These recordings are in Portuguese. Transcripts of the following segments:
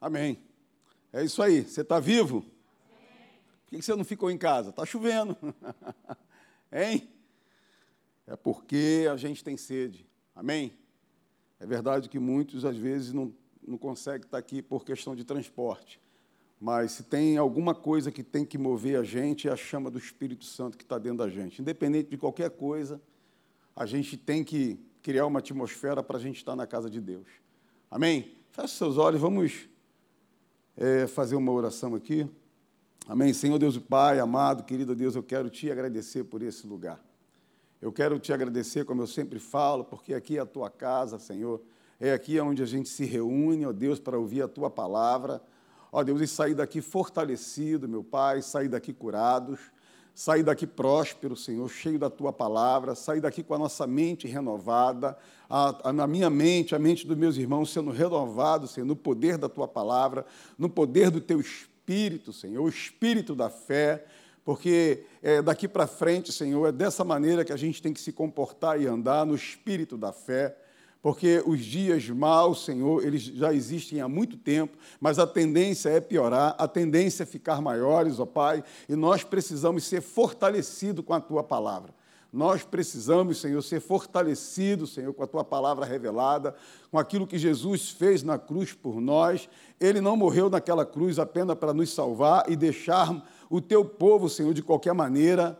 Amém. É isso aí. Você está vivo? Por que você não ficou em casa? Está chovendo. hein? É porque a gente tem sede. Amém? É verdade que muitos, às vezes, não, não conseguem estar aqui por questão de transporte. Mas se tem alguma coisa que tem que mover a gente, é a chama do Espírito Santo que está dentro da gente. Independente de qualquer coisa, a gente tem que criar uma atmosfera para a gente estar na casa de Deus. Amém? Feche seus olhos, vamos é, fazer uma oração aqui. Amém? Senhor Deus Pai, amado, querido Deus, eu quero te agradecer por esse lugar. Eu quero te agradecer, como eu sempre falo, porque aqui é a tua casa, Senhor. É aqui onde a gente se reúne, ó Deus, para ouvir a tua palavra Ó Deus, e sair daqui fortalecido, meu Pai, sair daqui curados, sair daqui próspero, Senhor, cheio da tua palavra, sair daqui com a nossa mente renovada, a, a, na minha mente, a mente dos meus irmãos sendo renovado, Senhor, no poder da tua palavra, no poder do teu espírito, Senhor, o espírito da fé, porque é, daqui para frente, Senhor, é dessa maneira que a gente tem que se comportar e andar no espírito da fé porque os dias maus, Senhor, eles já existem há muito tempo, mas a tendência é piorar, a tendência é ficar maiores, ó Pai, e nós precisamos ser fortalecidos com a tua palavra. Nós precisamos, Senhor, ser fortalecidos, Senhor, com a tua palavra revelada, com aquilo que Jesus fez na cruz por nós. Ele não morreu naquela cruz apenas para nos salvar e deixar o teu povo, Senhor, de qualquer maneira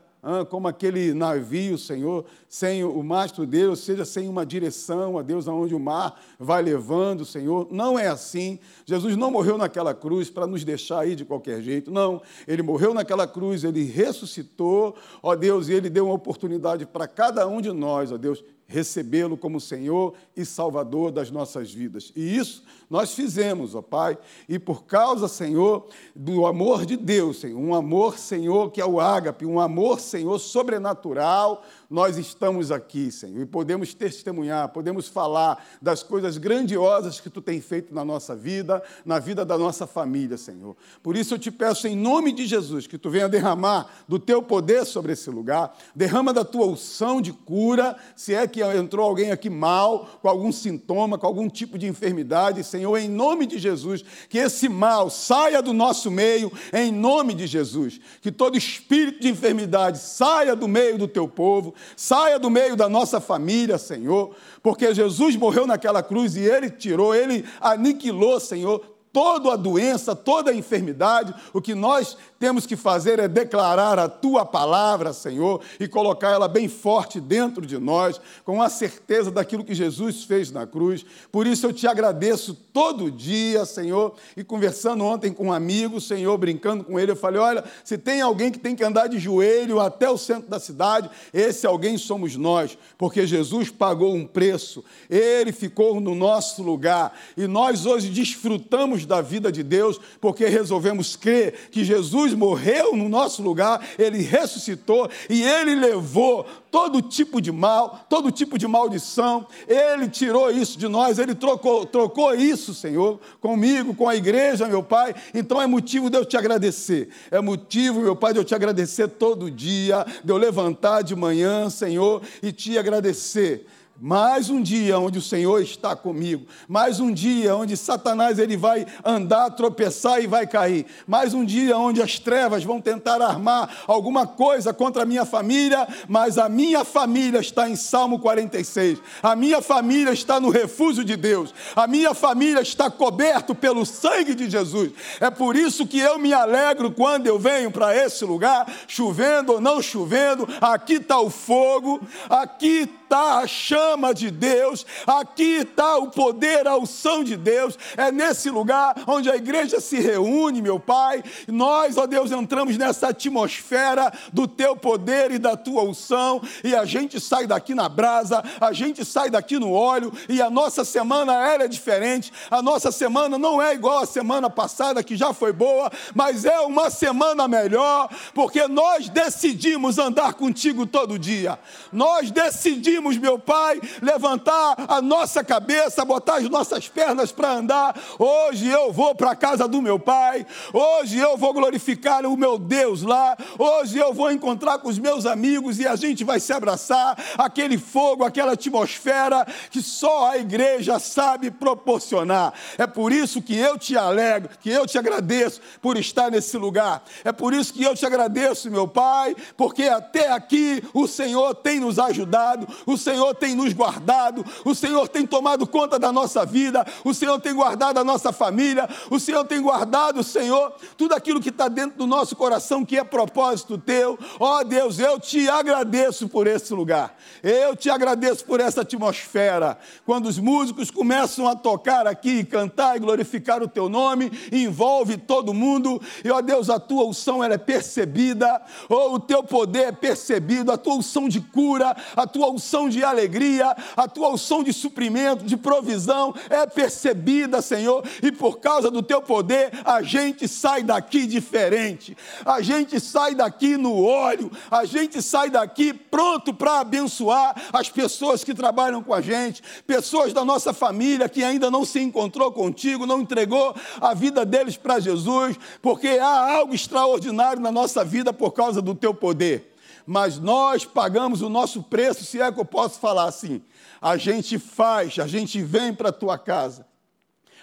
como aquele navio, Senhor, sem o mastro dele, ou seja, sem uma direção a Deus aonde o mar vai levando, Senhor. Não é assim. Jesus não morreu naquela cruz para nos deixar aí de qualquer jeito. Não. Ele morreu naquela cruz, ele ressuscitou, ó Deus, e ele deu uma oportunidade para cada um de nós, ó Deus, recebê-lo como Senhor e Salvador das nossas vidas. E isso nós fizemos, ó Pai, e por causa, Senhor, do amor de Deus, Senhor, um amor, Senhor, que é o ágape, um amor, Senhor, sobrenatural, nós estamos aqui, Senhor, e podemos testemunhar, podemos falar das coisas grandiosas que Tu tem feito na nossa vida, na vida da nossa família, Senhor. Por isso eu te peço, em nome de Jesus, que Tu venha derramar do Teu poder sobre esse lugar, derrama da Tua unção de cura, se é que entrou alguém aqui mal, com algum sintoma, com algum tipo de enfermidade, Senhor, em nome de Jesus, que esse mal saia do nosso meio, em nome de Jesus, que todo espírito de enfermidade saia do meio do Teu povo, saia do meio da nossa família, Senhor, porque Jesus morreu naquela cruz e ele tirou, ele aniquilou, Senhor, toda a doença, toda a enfermidade, o que nós temos que fazer é declarar a tua palavra, Senhor, e colocar ela bem forte dentro de nós, com a certeza daquilo que Jesus fez na cruz. Por isso eu te agradeço todo dia, Senhor, e conversando ontem com um amigo, Senhor, brincando com ele, eu falei: olha, se tem alguém que tem que andar de joelho até o centro da cidade, esse alguém somos nós, porque Jesus pagou um preço, ele ficou no nosso lugar, e nós hoje desfrutamos da vida de Deus, porque resolvemos crer que Jesus Jesus morreu no nosso lugar, ele ressuscitou e ele levou todo tipo de mal, todo tipo de maldição, ele tirou isso de nós, ele trocou, trocou isso, Senhor, comigo, com a igreja, meu Pai. Então é motivo de eu te agradecer, é motivo, meu Pai, de eu te agradecer todo dia, de eu levantar de manhã, Senhor, e te agradecer mais um dia onde o Senhor está comigo. Mais um dia onde Satanás ele vai andar, tropeçar e vai cair. Mais um dia onde as trevas vão tentar armar alguma coisa contra a minha família, mas a minha família está em Salmo 46. A minha família está no refúgio de Deus. A minha família está coberto pelo sangue de Jesus. É por isso que eu me alegro quando eu venho para esse lugar, chovendo ou não chovendo. Aqui está o fogo, aqui está a chama de Deus, aqui está o poder, a unção de Deus, é nesse lugar onde a igreja se reúne, meu Pai. Nós, ó Deus, entramos nessa atmosfera do teu poder e da tua unção, e a gente sai daqui na brasa, a gente sai daqui no óleo, e a nossa semana é diferente. A nossa semana não é igual a semana passada, que já foi boa, mas é uma semana melhor, porque nós decidimos andar contigo todo dia. Nós decidimos conseguimos, meu Pai, levantar a nossa cabeça, botar as nossas pernas para andar. Hoje eu vou para a casa do meu Pai, hoje eu vou glorificar o meu Deus lá, hoje eu vou encontrar com os meus amigos e a gente vai se abraçar, aquele fogo, aquela atmosfera que só a igreja sabe proporcionar. É por isso que eu te alegro, que eu te agradeço por estar nesse lugar. É por isso que eu te agradeço, meu Pai, porque até aqui o Senhor tem nos ajudado, o Senhor tem nos guardado, o Senhor tem tomado conta da nossa vida, o Senhor tem guardado a nossa família, o Senhor tem guardado, Senhor, tudo aquilo que está dentro do nosso coração que é propósito teu. Ó oh, Deus, eu te agradeço por esse lugar, eu te agradeço por essa atmosfera. Quando os músicos começam a tocar aqui, cantar e glorificar o teu nome, envolve todo mundo, e ó oh, Deus, a tua unção ela é percebida, ou oh, o teu poder é percebido, a tua unção de cura, a tua unção de alegria, a tua unção de suprimento, de provisão é percebida, Senhor, e por causa do teu poder, a gente sai daqui diferente, a gente sai daqui no óleo, a gente sai daqui pronto para abençoar as pessoas que trabalham com a gente, pessoas da nossa família que ainda não se encontrou contigo, não entregou a vida deles para Jesus, porque há algo extraordinário na nossa vida por causa do teu poder mas nós pagamos o nosso preço, se é que eu posso falar assim. A gente faz, a gente vem para a tua casa,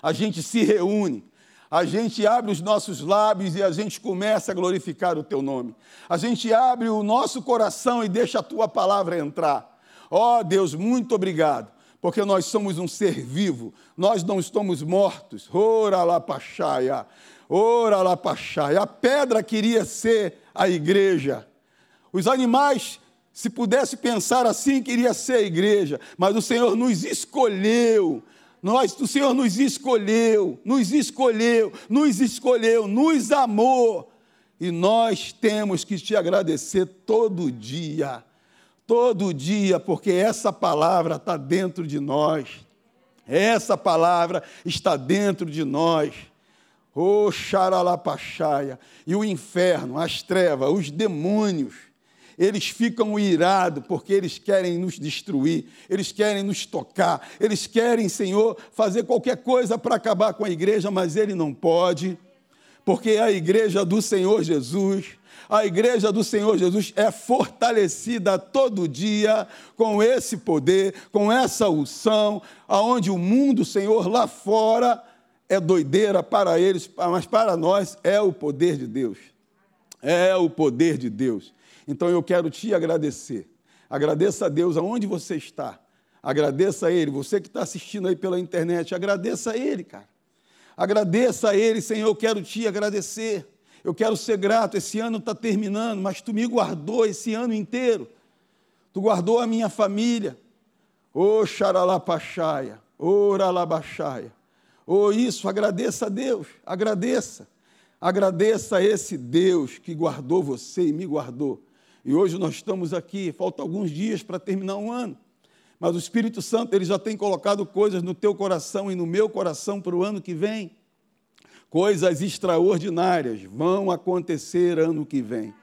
a gente se reúne, a gente abre os nossos lábios e a gente começa a glorificar o teu nome. A gente abre o nosso coração e deixa a tua palavra entrar. Ó oh, Deus, muito obrigado, porque nós somos um ser vivo, nós não estamos mortos. Ora lá, Pachaia, ora lá, Pachaia. A pedra queria ser a igreja. Os animais, se pudesse pensar assim, queria ser a igreja, mas o Senhor nos escolheu. Nós, o Senhor nos escolheu, nos escolheu, nos escolheu, nos amou. E nós temos que te agradecer todo dia, todo dia, porque essa palavra está dentro de nós. Essa palavra está dentro de nós. Oh, xaralapachaia. E o inferno, as trevas, os demônios, eles ficam irados porque eles querem nos destruir, eles querem nos tocar, eles querem, Senhor, fazer qualquer coisa para acabar com a igreja, mas ele não pode, porque a igreja do Senhor Jesus, a igreja do Senhor Jesus é fortalecida todo dia com esse poder, com essa unção, aonde o mundo, Senhor, lá fora é doideira para eles, mas para nós é o poder de Deus. É o poder de Deus. Então eu quero te agradecer. Agradeça a Deus aonde você está. Agradeça a Ele. Você que está assistindo aí pela internet, agradeça a Ele, cara. Agradeça a Ele, Senhor. Eu quero te agradecer. Eu quero ser grato. Esse ano está terminando, mas tu me guardou esse ano inteiro. Tu guardou a minha família. Ô oh, xaralapachaia, ô oralabachaia. Ô oh, isso, agradeça a Deus, agradeça. Agradeça a esse Deus que guardou você e me guardou. E hoje nós estamos aqui, faltam alguns dias para terminar um ano. Mas o Espírito Santo ele já tem colocado coisas no teu coração e no meu coração para o ano que vem. Coisas extraordinárias vão acontecer ano que vem.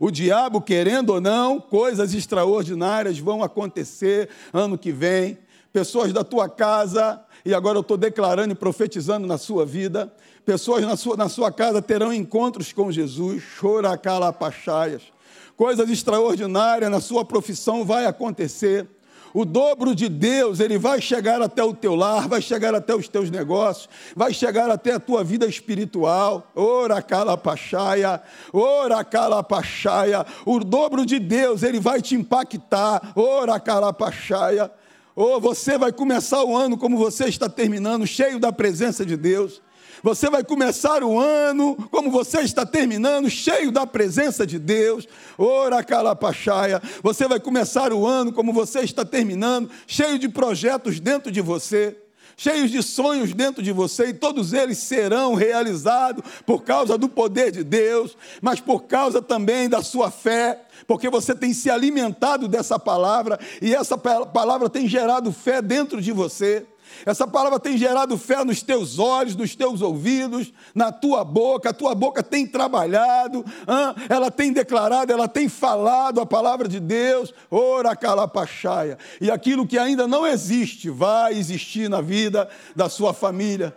O diabo, querendo ou não, coisas extraordinárias vão acontecer ano que vem. Pessoas da tua casa, e agora eu estou declarando e profetizando na sua vida, pessoas na sua, na sua casa terão encontros com Jesus, choracalapachaias coisas extraordinárias na sua profissão vai acontecer. O dobro de Deus, ele vai chegar até o teu lar, vai chegar até os teus negócios, vai chegar até a tua vida espiritual. Ora calapachaia, ora calapachaia. O dobro de Deus, ele vai te impactar. Ora calapachaia. Ou você vai começar o ano como você está terminando, cheio da presença de Deus. Você vai começar o ano, como você está terminando, cheio da presença de Deus. Ora calapachaia. Você vai começar o ano, como você está terminando, cheio de projetos dentro de você cheios de sonhos dentro de você, e todos eles serão realizados por causa do poder de Deus, mas por causa também da sua fé, porque você tem se alimentado dessa palavra, e essa palavra tem gerado fé dentro de você. Essa palavra tem gerado fé nos teus olhos, nos teus ouvidos, na tua boca. A tua boca tem trabalhado, ela tem declarado, ela tem falado a palavra de Deus. Ora calapachaia. E aquilo que ainda não existe vai existir na vida da sua família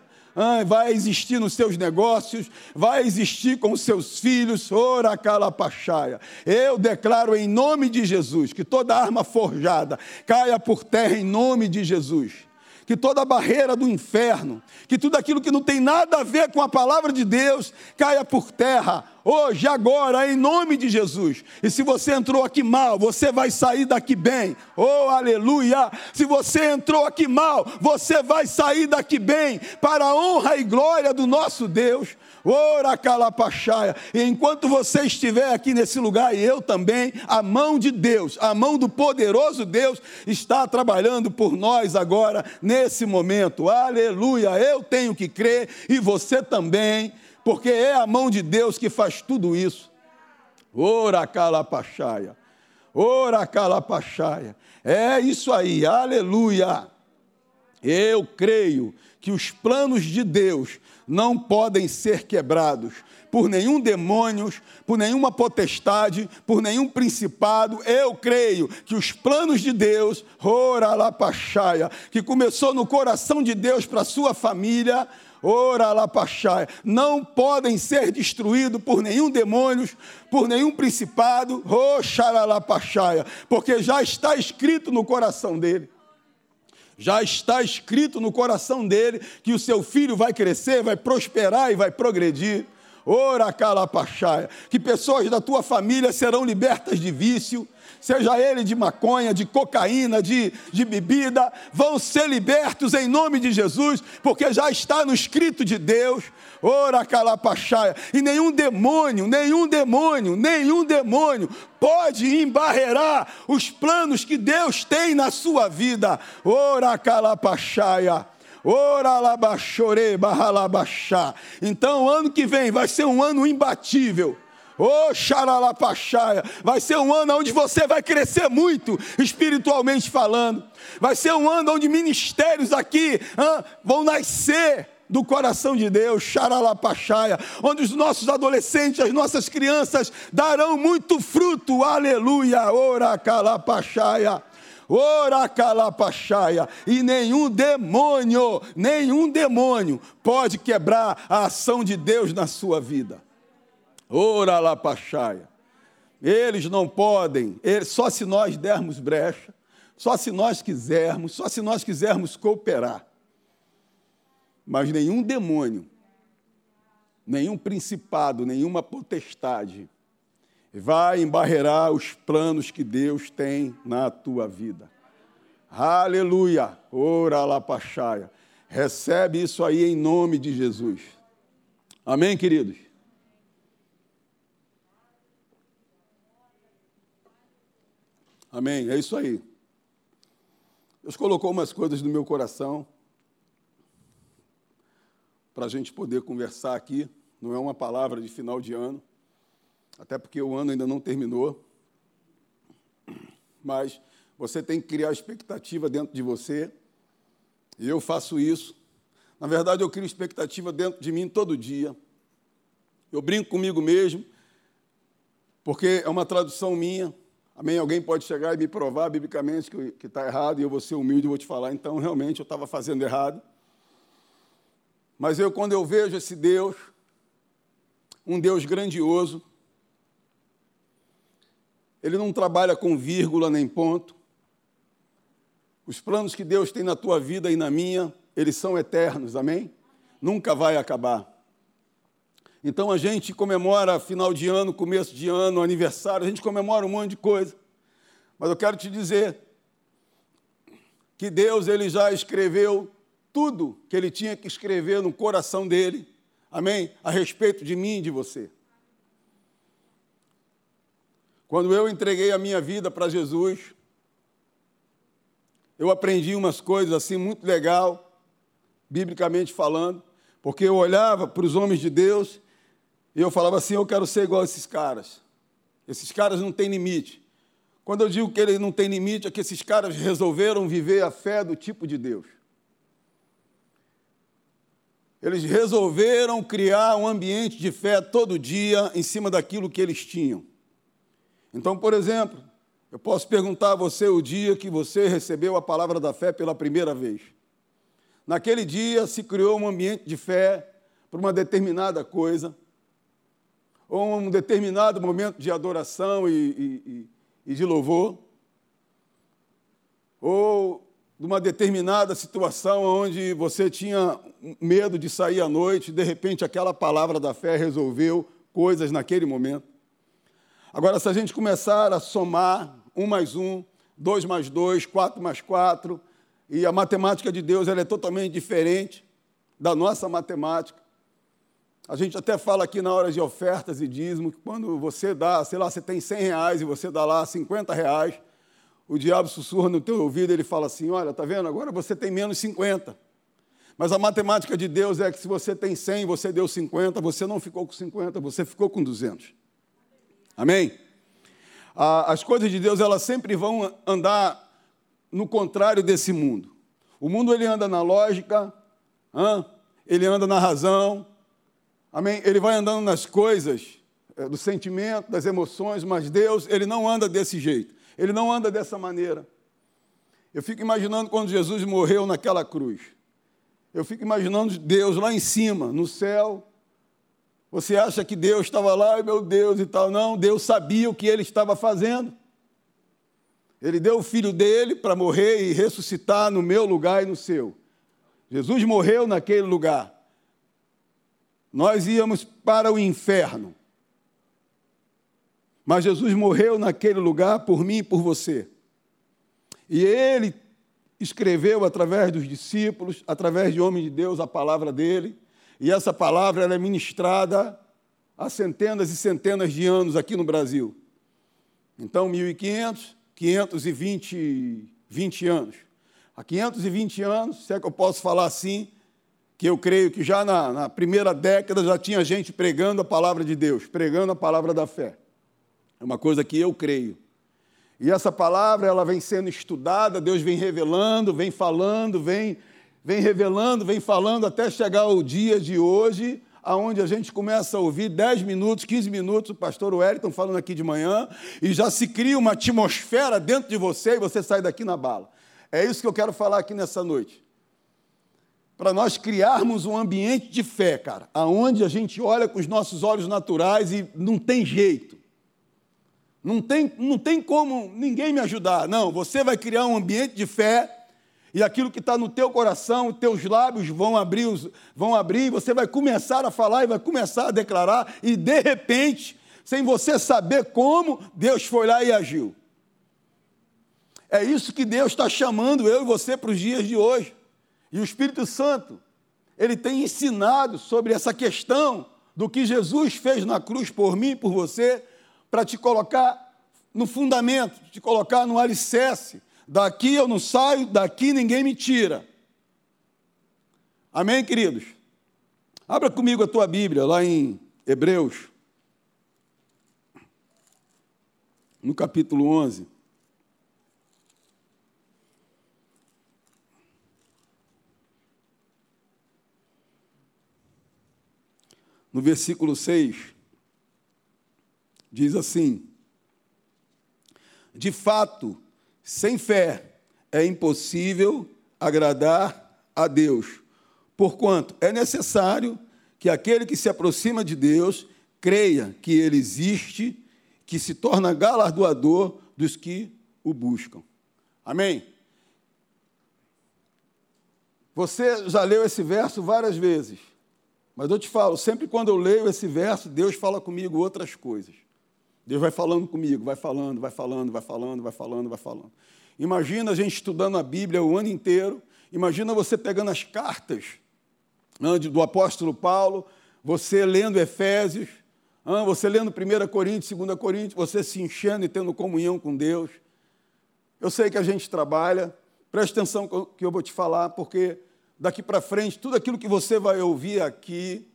vai existir nos seus negócios, vai existir com os seus filhos, ora calapachaia. Eu declaro em nome de Jesus que toda arma forjada caia por terra em nome de Jesus que toda barreira do inferno, que tudo aquilo que não tem nada a ver com a palavra de Deus caia por terra, hoje, agora, em nome de Jesus. E se você entrou aqui mal, você vai sair daqui bem, oh aleluia! Se você entrou aqui mal, você vai sair daqui bem, para a honra e glória do nosso Deus. Ora calapachaia. E enquanto você estiver aqui nesse lugar, e eu também, a mão de Deus, a mão do poderoso Deus está trabalhando por nós agora, nesse momento. Aleluia. Eu tenho que crer e você também, porque é a mão de Deus que faz tudo isso. Ora calapachaia. Ora calapachaia. É isso aí. Aleluia. Eu creio que os planos de Deus não podem ser quebrados por nenhum demônio, por nenhuma potestade, por nenhum principado. Eu creio que os planos de Deus, ora lá que começou no coração de Deus para sua família, ora lá pachaia, não podem ser destruídos por nenhum demônio, por nenhum principado, lá pachaia, porque já está escrito no coração dele já está escrito no coração dele que o seu filho vai crescer, vai prosperar e vai progredir. Ora calapachaia, que pessoas da tua família serão libertas de vício, seja ele de maconha, de cocaína, de, de bebida, vão ser libertos em nome de Jesus, porque já está no escrito de Deus. Ora calapachaia, e nenhum demônio, nenhum demônio, nenhum demônio pode embarrear os planos que Deus tem na sua vida. Ora calapachaia. Ora labachore, barralabaxá. Então, ano que vem vai ser um ano imbatível. Ô oh, xaralapachaia, vai ser um ano onde você vai crescer muito, espiritualmente falando. Vai ser um ano onde ministérios aqui vão nascer do coração de Deus, xaralapachaia, onde os nossos adolescentes, as nossas crianças darão muito fruto, aleluia, ora calapachaia. Ora calapachaia, e nenhum demônio, nenhum demônio pode quebrar a ação de Deus na sua vida. Ora lapachaia. Eles não podem, eles, só se nós dermos brecha, só se nós quisermos, só se nós quisermos cooperar. Mas nenhum demônio, nenhum principado, nenhuma potestade vai embarrear os planos que Deus tem na tua vida. Aleluia! Ora lapachaia. Recebe isso aí em nome de Jesus. Amém, queridos? Amém? É isso aí. Deus colocou umas coisas no meu coração para a gente poder conversar aqui. Não é uma palavra de final de ano até porque o ano ainda não terminou. Mas você tem que criar expectativa dentro de você, e eu faço isso. Na verdade, eu crio expectativa dentro de mim todo dia. Eu brinco comigo mesmo, porque é uma tradução minha. Amém? Alguém pode chegar e me provar biblicamente que está errado, e eu vou ser humilde e vou te falar, então realmente eu estava fazendo errado. Mas eu, quando eu vejo esse Deus, um Deus grandioso, ele não trabalha com vírgula nem ponto. Os planos que Deus tem na tua vida e na minha, eles são eternos, amém? Nunca vai acabar. Então a gente comemora final de ano, começo de ano, aniversário, a gente comemora um monte de coisa. Mas eu quero te dizer que Deus ele já escreveu tudo que ele tinha que escrever no coração dele, amém? A respeito de mim e de você. Quando eu entreguei a minha vida para Jesus, eu aprendi umas coisas assim muito legal, biblicamente falando, porque eu olhava para os homens de Deus e eu falava assim: eu quero ser igual a esses caras. Esses caras não têm limite. Quando eu digo que eles não têm limite, é que esses caras resolveram viver a fé do tipo de Deus. eles resolveram criar um ambiente de fé todo dia em cima daquilo que eles tinham. Então, por exemplo, eu posso perguntar a você o dia que você recebeu a palavra da fé pela primeira vez. Naquele dia se criou um ambiente de fé para uma determinada coisa, ou um determinado momento de adoração e, e, e de louvor, ou de uma determinada situação onde você tinha medo de sair à noite, de repente aquela palavra da fé resolveu coisas naquele momento. Agora, se a gente começar a somar um mais um, dois mais dois, quatro mais quatro, e a matemática de Deus ela é totalmente diferente da nossa matemática. A gente até fala aqui na hora de ofertas e dízimo que quando você dá, sei lá, você tem 100 reais e você dá lá 50 reais, o diabo sussurra no teu ouvido, ele fala assim, olha, tá vendo, agora você tem menos 50. Mas a matemática de Deus é que se você tem 100 você deu 50, você não ficou com 50, você ficou com 200. Amém? As coisas de Deus, elas sempre vão andar no contrário desse mundo. O mundo ele anda na lógica, ele anda na razão, amém? Ele vai andando nas coisas é, do sentimento, das emoções, mas Deus ele não anda desse jeito. Ele não anda dessa maneira. Eu fico imaginando quando Jesus morreu naquela cruz. Eu fico imaginando Deus lá em cima, no céu. Você acha que Deus estava lá, meu Deus e tal? Não, Deus sabia o que ele estava fazendo. Ele deu o filho dele para morrer e ressuscitar no meu lugar e no seu. Jesus morreu naquele lugar. Nós íamos para o inferno. Mas Jesus morreu naquele lugar por mim e por você. E ele escreveu através dos discípulos, através de homens de Deus, a palavra dele. E essa palavra é ministrada há centenas e centenas de anos aqui no Brasil. Então, 1500, 520 20 anos. Há 520 anos, se é que eu posso falar assim, que eu creio que já na, na, primeira década já tinha gente pregando a palavra de Deus, pregando a palavra da fé. É uma coisa que eu creio. E essa palavra ela vem sendo estudada, Deus vem revelando, vem falando, vem, vem revelando, vem falando até chegar ao dia de hoje, aonde a gente começa a ouvir 10 minutos, 15 minutos, o pastor Wellington falando aqui de manhã, e já se cria uma atmosfera dentro de você e você sai daqui na bala. É isso que eu quero falar aqui nessa noite. Para nós criarmos um ambiente de fé, cara, aonde a gente olha com os nossos olhos naturais e não tem jeito. Não tem, não tem como ninguém me ajudar. Não, você vai criar um ambiente de fé e aquilo que está no teu coração, teus lábios vão abrir, vão abrir, você vai começar a falar e vai começar a declarar, e de repente, sem você saber como, Deus foi lá e agiu. É isso que Deus está chamando eu e você para os dias de hoje. E o Espírito Santo, ele tem ensinado sobre essa questão do que Jesus fez na cruz por mim e por você, para te colocar no fundamento, te colocar no alicerce, Daqui eu não saio, daqui ninguém me tira. Amém, queridos? Abra comigo a tua Bíblia, lá em Hebreus, no capítulo 11. No versículo 6, diz assim: De fato, sem fé é impossível agradar a Deus, porquanto é necessário que aquele que se aproxima de Deus creia que ele existe, que se torna galardoador dos que o buscam. Amém? Você já leu esse verso várias vezes, mas eu te falo, sempre quando eu leio esse verso, Deus fala comigo outras coisas. Deus vai falando comigo, vai falando, vai falando, vai falando, vai falando, vai falando. Imagina a gente estudando a Bíblia o ano inteiro. Imagina você pegando as cartas né, do apóstolo Paulo, você lendo Efésios, você lendo 1 Coríntios, 2 Coríntios, você se enchendo e tendo comunhão com Deus. Eu sei que a gente trabalha, preste atenção que eu vou te falar, porque daqui para frente, tudo aquilo que você vai ouvir aqui,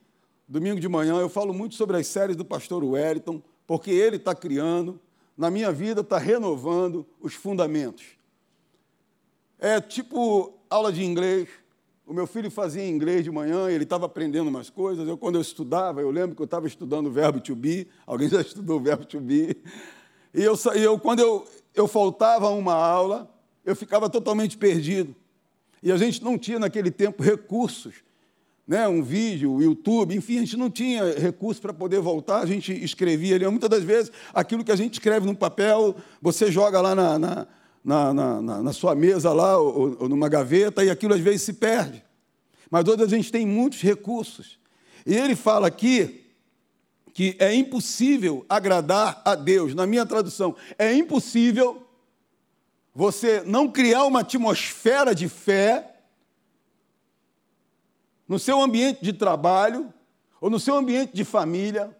domingo de manhã, eu falo muito sobre as séries do pastor Wellington, porque Ele está criando, na minha vida está renovando os fundamentos. É tipo aula de inglês, O meu filho fazia inglês de manhã, ele estava aprendendo umas coisas. Eu, quando eu estudava, eu lembro que eu estava estudando o verbo to be. Alguém já estudou o verbo to be? E eu, eu quando eu, eu faltava uma aula, eu ficava totalmente perdido. E a gente não tinha naquele tempo recursos, né? um vídeo, o YouTube, enfim, a gente não tinha recursos para poder voltar, a gente escrevia ali. Muitas das vezes, aquilo que a gente escreve no papel, você joga lá na, na, na, na, na sua mesa lá, ou, ou numa gaveta, e aquilo às vezes se perde. Mas hoje a gente tem muitos recursos. E ele fala aqui que é impossível agradar a Deus. Na minha tradução, é impossível você não criar uma atmosfera de fé no seu ambiente de trabalho, ou no seu ambiente de família,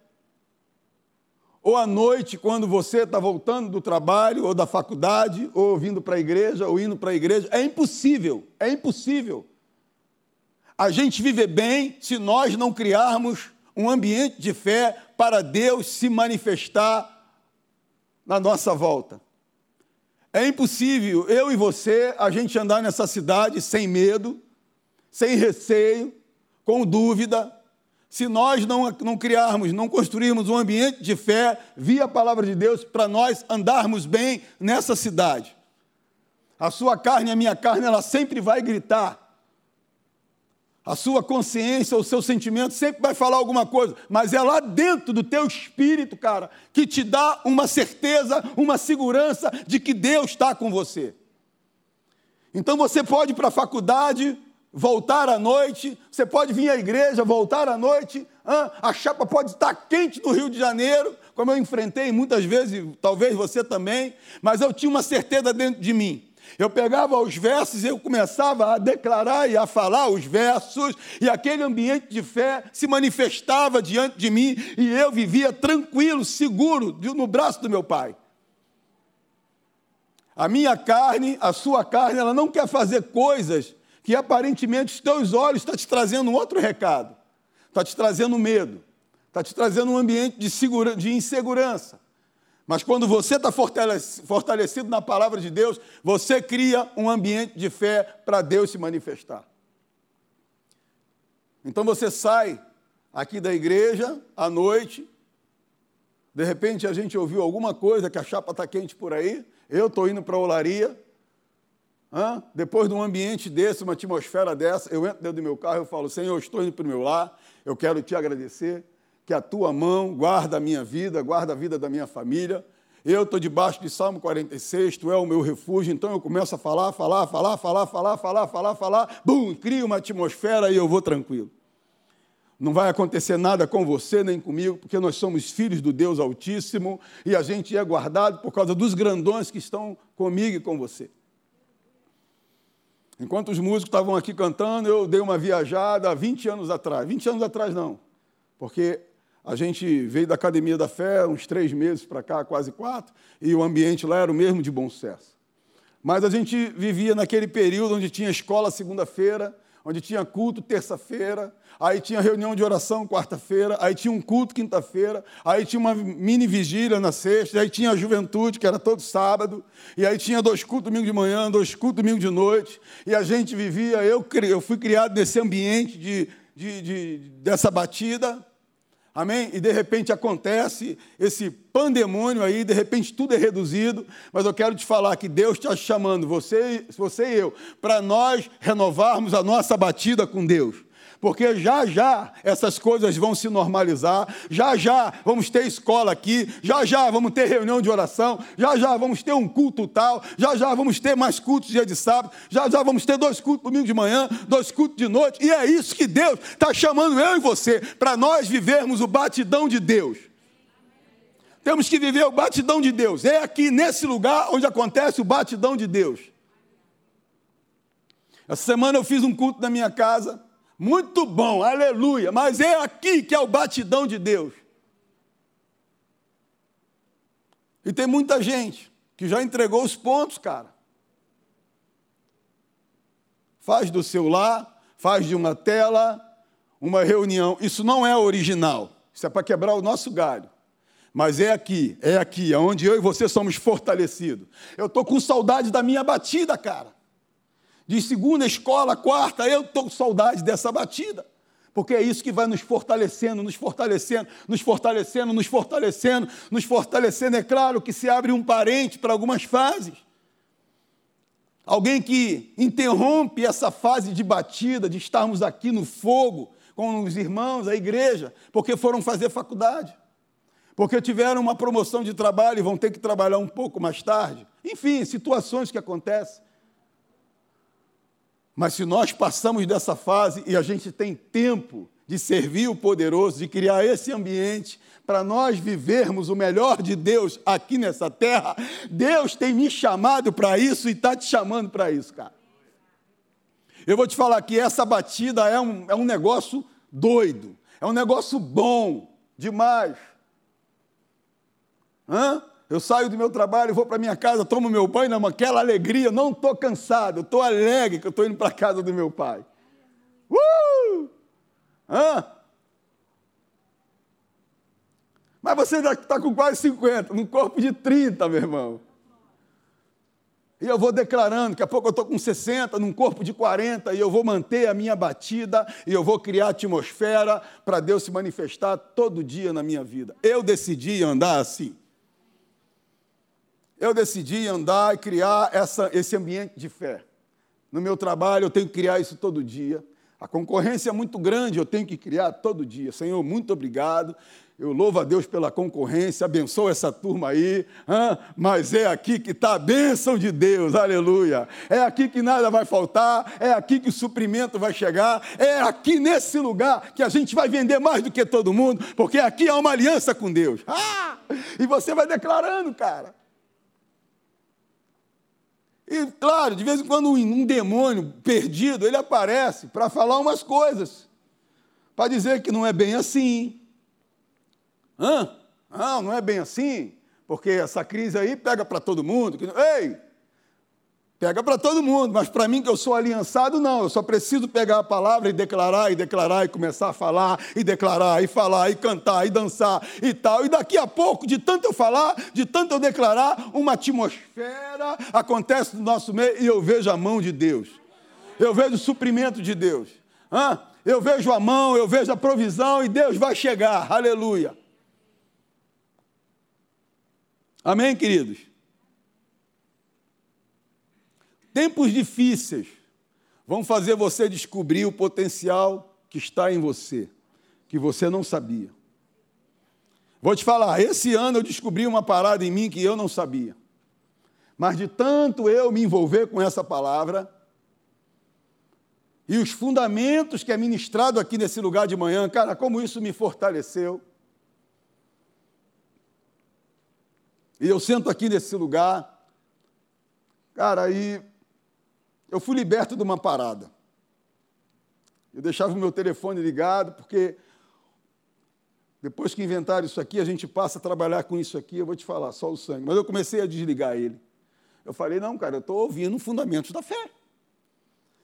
ou à noite, quando você está voltando do trabalho, ou da faculdade, ou vindo para a igreja, ou indo para a igreja. É impossível, é impossível. A gente viver bem se nós não criarmos um ambiente de fé para Deus se manifestar na nossa volta. É impossível eu e você a gente andar nessa cidade sem medo, sem receio, com dúvida, se nós não, não criarmos, não construirmos um ambiente de fé via a palavra de Deus para nós andarmos bem nessa cidade. A sua carne, a minha carne, ela sempre vai gritar. A sua consciência, o seu sentimento sempre vai falar alguma coisa, mas é lá dentro do teu espírito, cara, que te dá uma certeza, uma segurança de que Deus está com você. Então você pode ir para a faculdade, voltar à noite, você pode vir à igreja, voltar à noite, a chapa pode estar quente no Rio de Janeiro, como eu enfrentei muitas vezes, talvez você também, mas eu tinha uma certeza dentro de mim eu pegava os versos e eu começava a declarar e a falar os versos, e aquele ambiente de fé se manifestava diante de mim, e eu vivia tranquilo, seguro, no braço do meu pai. A minha carne, a sua carne, ela não quer fazer coisas que aparentemente os teus olhos estão te trazendo um outro recado, está te trazendo medo, está te trazendo um ambiente de, de insegurança. Mas quando você está fortalecido na palavra de Deus, você cria um ambiente de fé para Deus se manifestar. Então você sai aqui da igreja à noite, de repente a gente ouviu alguma coisa que a chapa está quente por aí, eu estou indo para a olaria, depois de um ambiente desse, uma atmosfera dessa, eu entro dentro do meu carro e falo, Senhor, eu estou indo para o meu lar, eu quero te agradecer, que a tua mão guarda a minha vida, guarda a vida da minha família. Eu estou debaixo de Salmo 46, tu é o meu refúgio, então eu começo a falar, falar, falar, falar, falar, falar, falar, falar, bum, cria uma atmosfera e eu vou tranquilo. Não vai acontecer nada com você nem comigo, porque nós somos filhos do Deus Altíssimo e a gente é guardado por causa dos grandões que estão comigo e com você. Enquanto os músicos estavam aqui cantando, eu dei uma viajada há 20 anos atrás. 20 anos atrás não, porque a gente veio da Academia da Fé uns três meses para cá, quase quatro, e o ambiente lá era o mesmo de bom sucesso. Mas a gente vivia naquele período onde tinha escola segunda-feira, onde tinha culto terça-feira, aí tinha reunião de oração quarta-feira, aí tinha um culto quinta-feira, aí tinha uma mini vigília na sexta, aí tinha a juventude, que era todo sábado, e aí tinha dois cultos domingo de manhã, dois cultos domingo de noite, e a gente vivia, eu, eu fui criado nesse ambiente de, de, de dessa batida, Amém? E de repente acontece esse pandemônio aí, de repente tudo é reduzido, mas eu quero te falar que Deus está chamando você, você e eu, para nós renovarmos a nossa batida com Deus porque já já essas coisas vão se normalizar, já já vamos ter escola aqui, já já vamos ter reunião de oração, já já vamos ter um culto tal, já já vamos ter mais cultos dia de sábado, já já vamos ter dois cultos domingo de manhã, dois cultos de noite, e é isso que Deus está chamando eu e você, para nós vivermos o batidão de Deus. Temos que viver o batidão de Deus. É aqui nesse lugar onde acontece o batidão de Deus. Essa semana eu fiz um culto na minha casa. Muito bom, aleluia. Mas é aqui que é o batidão de Deus. E tem muita gente que já entregou os pontos, cara. Faz do seu lar, faz de uma tela, uma reunião. Isso não é original. Isso é para quebrar o nosso galho. Mas é aqui, é aqui, é onde eu e você somos fortalecidos. Eu estou com saudade da minha batida, cara. De segunda escola, quarta, eu estou com saudade dessa batida. Porque é isso que vai nos fortalecendo, nos fortalecendo, nos fortalecendo, nos fortalecendo, nos fortalecendo. É claro que se abre um parente para algumas fases. Alguém que interrompe essa fase de batida, de estarmos aqui no fogo com os irmãos, a igreja, porque foram fazer faculdade, porque tiveram uma promoção de trabalho e vão ter que trabalhar um pouco mais tarde. Enfim, situações que acontecem. Mas se nós passamos dessa fase e a gente tem tempo de servir o poderoso, de criar esse ambiente para nós vivermos o melhor de Deus aqui nessa terra, Deus tem me chamado para isso e está te chamando para isso, cara. Eu vou te falar que essa batida é um, é um negócio doido, é um negócio bom demais. Hã? Eu saio do meu trabalho, vou para minha casa, tomo meu banho, naquela alegria, não estou cansado, estou alegre que eu estou indo para a casa do meu pai. Uh! Hã? Mas você já está com quase 50, num corpo de 30, meu irmão. E eu vou declarando, daqui a pouco eu estou com 60, num corpo de 40, e eu vou manter a minha batida, e eu vou criar atmosfera para Deus se manifestar todo dia na minha vida. Eu decidi andar assim. Eu decidi andar e criar essa, esse ambiente de fé. No meu trabalho, eu tenho que criar isso todo dia. A concorrência é muito grande, eu tenho que criar todo dia. Senhor, muito obrigado. Eu louvo a Deus pela concorrência, abençoa essa turma aí, mas é aqui que está a bênção de Deus, aleluia. É aqui que nada vai faltar, é aqui que o suprimento vai chegar, é aqui nesse lugar que a gente vai vender mais do que todo mundo, porque aqui há uma aliança com Deus. Ah! E você vai declarando, cara. E claro, de vez em quando um demônio perdido, ele aparece para falar umas coisas, para dizer que não é bem assim Hã? Não, não é bem assim, porque essa crise aí pega para todo mundo. Ei, pega para todo mundo, mas para mim que eu sou aliançado, não. Eu só preciso pegar a palavra e declarar, e declarar, e começar a falar, e declarar, e falar, e cantar, e dançar, e tal. E daqui a pouco, de tanto eu falar, de tanto eu declarar, uma atmosfera acontece no nosso meio e eu vejo a mão de Deus. Eu vejo o suprimento de Deus. Hã? Eu vejo a mão, eu vejo a provisão e Deus vai chegar. Aleluia. Amém, queridos? Tempos difíceis vão fazer você descobrir o potencial que está em você, que você não sabia. Vou te falar, esse ano eu descobri uma parada em mim que eu não sabia. Mas de tanto eu me envolver com essa palavra, e os fundamentos que é ministrado aqui nesse lugar de manhã, cara, como isso me fortaleceu. E eu sento aqui nesse lugar, cara, aí eu fui liberto de uma parada. Eu deixava o meu telefone ligado, porque depois que inventaram isso aqui, a gente passa a trabalhar com isso aqui, eu vou te falar, só o sangue. Mas eu comecei a desligar ele. Eu falei, não, cara, eu estou ouvindo fundamentos da fé.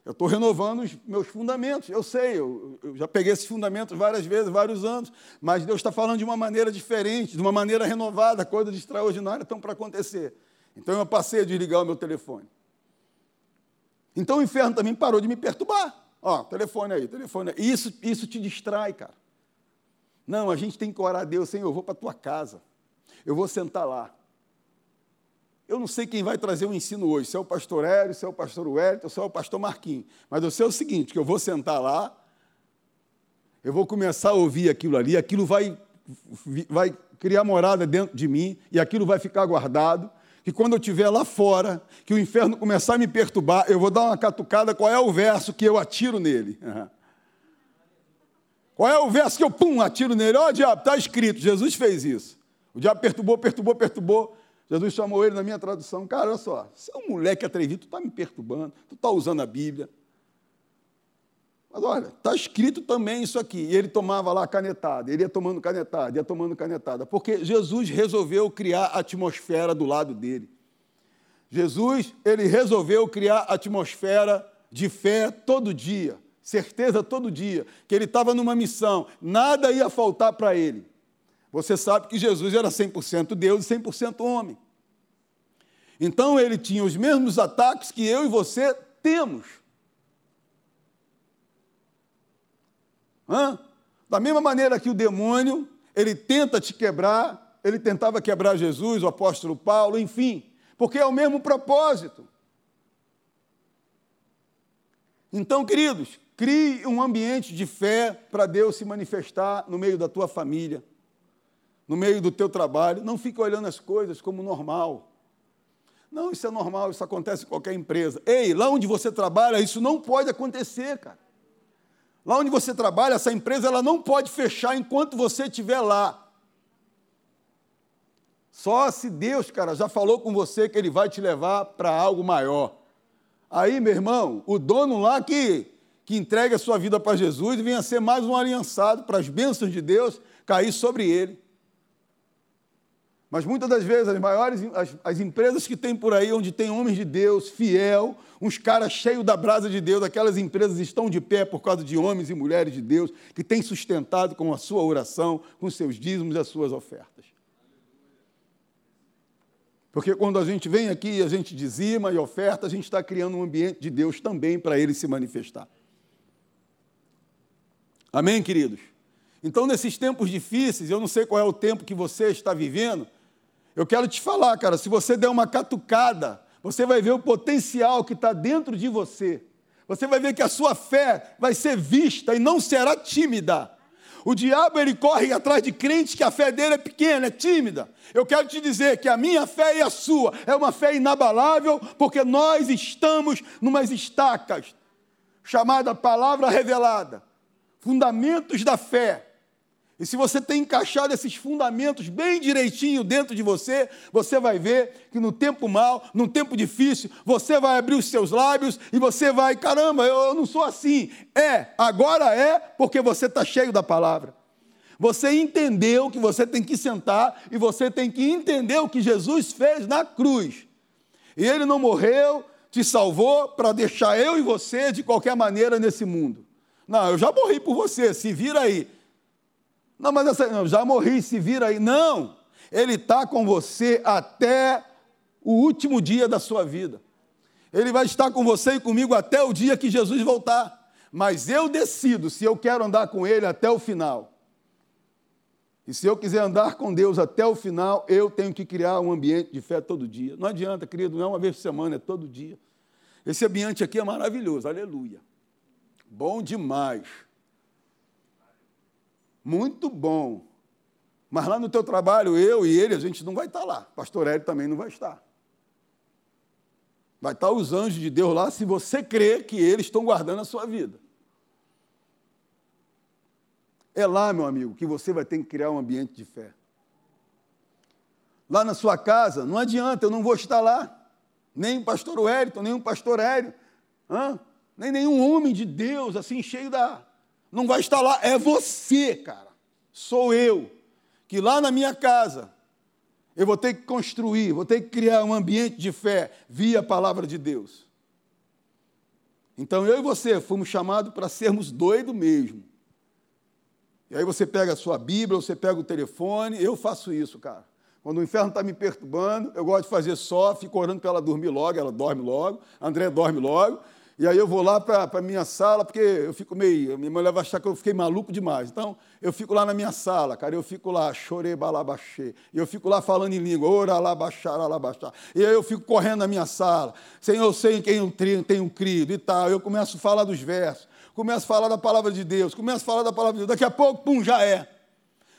Eu estou renovando os meus fundamentos. Eu sei, eu, eu, já peguei esses fundamentos várias vezes, vários anos, mas Deus está falando de uma maneira diferente, de uma maneira renovada, coisas extraordinárias estão para acontecer. Então eu passei a desligar o meu telefone. Então o inferno também parou de me perturbar. Ó, telefone aí, telefone aí. Isso, isso te distrai, cara. Não, a gente tem que orar a Deus, Senhor, eu vou para a tua casa. Eu vou sentar lá. Eu não sei quem vai trazer o ensino hoje, se é o pastor Hélio, se é o pastor Wellington, se é o pastor Marquinhos. Mas eu sei o seguinte, que eu vou sentar lá, eu vou começar a ouvir aquilo ali, aquilo vai, vai criar morada dentro de mim, e aquilo vai ficar guardado, que quando eu estiver lá fora, que o inferno começar a me perturbar, eu vou dar uma catucada, qual é o verso que eu atiro nele? Qual é o verso que eu, pum, atiro nele? Ó, oh, diabo, está escrito, Jesus fez isso. O diabo perturbou, perturbou, perturbou, Jesus chamou ele na minha tradução. Cara, olha só, você é um moleque atrevido, tu está me perturbando, tu está usando a Bíblia. Mas olha, está escrito também isso aqui. E ele tomava lá canetada, ele ia tomando canetada, ia tomando canetada, porque Jesus resolveu criar a atmosfera do lado dele. Jesus, ele resolveu criar a atmosfera de fé todo dia, certeza todo dia, que ele estava numa missão, nada ia faltar para ele. Você sabe que Jesus era 100% Deus e 100% homem. Então ele tinha os mesmos ataques que eu e você temos. Hã? Da mesma maneira que o demônio, ele tenta te quebrar, ele tentava quebrar Jesus, o apóstolo Paulo, enfim, porque é o mesmo propósito. Então, queridos, crie um ambiente de fé para Deus se manifestar no meio da tua família, no meio do teu trabalho. Não fique olhando as coisas como normal. Não, isso é normal, isso acontece em qualquer empresa. Ei, lá onde você trabalha, isso não pode acontecer, cara. Lá onde você trabalha, essa empresa ela não pode fechar enquanto você estiver lá. Só se Deus, cara, já falou com você que Ele vai te levar para algo maior. Aí, meu irmão, o dono lá que, que entrega a sua vida para Jesus venha ser mais um aliançado para as bênçãos de Deus cair sobre ele. Mas muitas das vezes, as maiores, as, as, empresas que tem por aí, onde tem homens de Deus, fiel, uns caras cheios da brasa de Deus, aquelas empresas estão de pé por causa de homens e mulheres de Deus, que têm sustentado com a sua oração, com seus dízimos e as suas ofertas. Porque quando a gente vem aqui e a gente dizima e oferta, a gente está criando um ambiente de Deus também para ele se manifestar. Amém, queridos? Então, nesses tempos difíceis, eu não sei qual é o tempo que você está vivendo, eu quero te falar, cara, se você der uma catucada, você vai ver o potencial que está dentro de você. Você vai ver que a sua fé vai ser vista e não será tímida. O diabo ele corre atrás de crentes que a fé dele é pequena, é tímida. Eu quero te dizer que a minha fé e a sua é uma fé inabalável, porque nós estamos numas estacas chamada palavra revelada, fundamentos da fé. E se você tem encaixado esses fundamentos bem direitinho dentro de você, você vai ver que no tempo mal, no tempo difícil, você vai abrir os seus lábios e você vai, caramba, eu não sou assim. É, agora é porque você está cheio da palavra. Você entendeu que você tem que sentar e você tem que entender o que Jesus fez na cruz. E ele não morreu, te salvou para deixar eu e você de qualquer maneira nesse mundo. Não, eu já morri por você, se vira aí. Não, mas essa, não, já morri, se vira aí. Não, ele está com você até o último dia da sua vida. Ele vai estar com você e comigo até o dia que Jesus voltar. Mas eu decido se eu quero andar com Ele até o final. E se eu quiser andar com Deus até o final, eu tenho que criar um ambiente de fé todo dia. Não adianta, querido, não é uma vez por semana, é todo dia. Esse ambiente aqui é maravilhoso, aleluia. Bom demais. Muito bom. Mas lá no teu trabalho, eu e ele, a gente não vai estar lá. Pastor Hélio também não vai estar. Vai estar os anjos de Deus lá se você crê que eles estão guardando a sua vida. É lá, meu amigo, que você vai ter que criar um ambiente de fé. Lá na sua casa, não adianta, eu não vou estar lá. Nem o pastor Wellington, nem o pastor Hélio, nem nenhum homem de Deus, assim, cheio da, não vai estar lá, é você, cara. Sou eu. Que lá na minha casa, eu vou ter que construir, vou ter que criar um ambiente de fé via a palavra de Deus. Então eu e você fomos chamados para sermos doidos mesmo. E aí você pega a sua Bíblia, você pega o telefone, eu faço isso, cara. Quando o inferno está me perturbando, eu gosto de fazer só, fico orando para ela dormir logo, ela dorme logo, André dorme logo, e aí eu vou lá para a minha sala, porque eu fico meio. Minha mulher vai achar que eu fiquei maluco demais. Então, eu fico lá na minha sala, cara, eu fico lá, chorei, balabaxê. E eu fico lá falando em língua, ora, alabaxar, alabaxar. E aí eu fico correndo na minha sala. Senhor, eu sei em quem eu tenho crido e tal. Eu começo a falar dos versos, começo a falar da palavra de Deus, começo a falar da palavra de Deus. Daqui a pouco, pum, já é.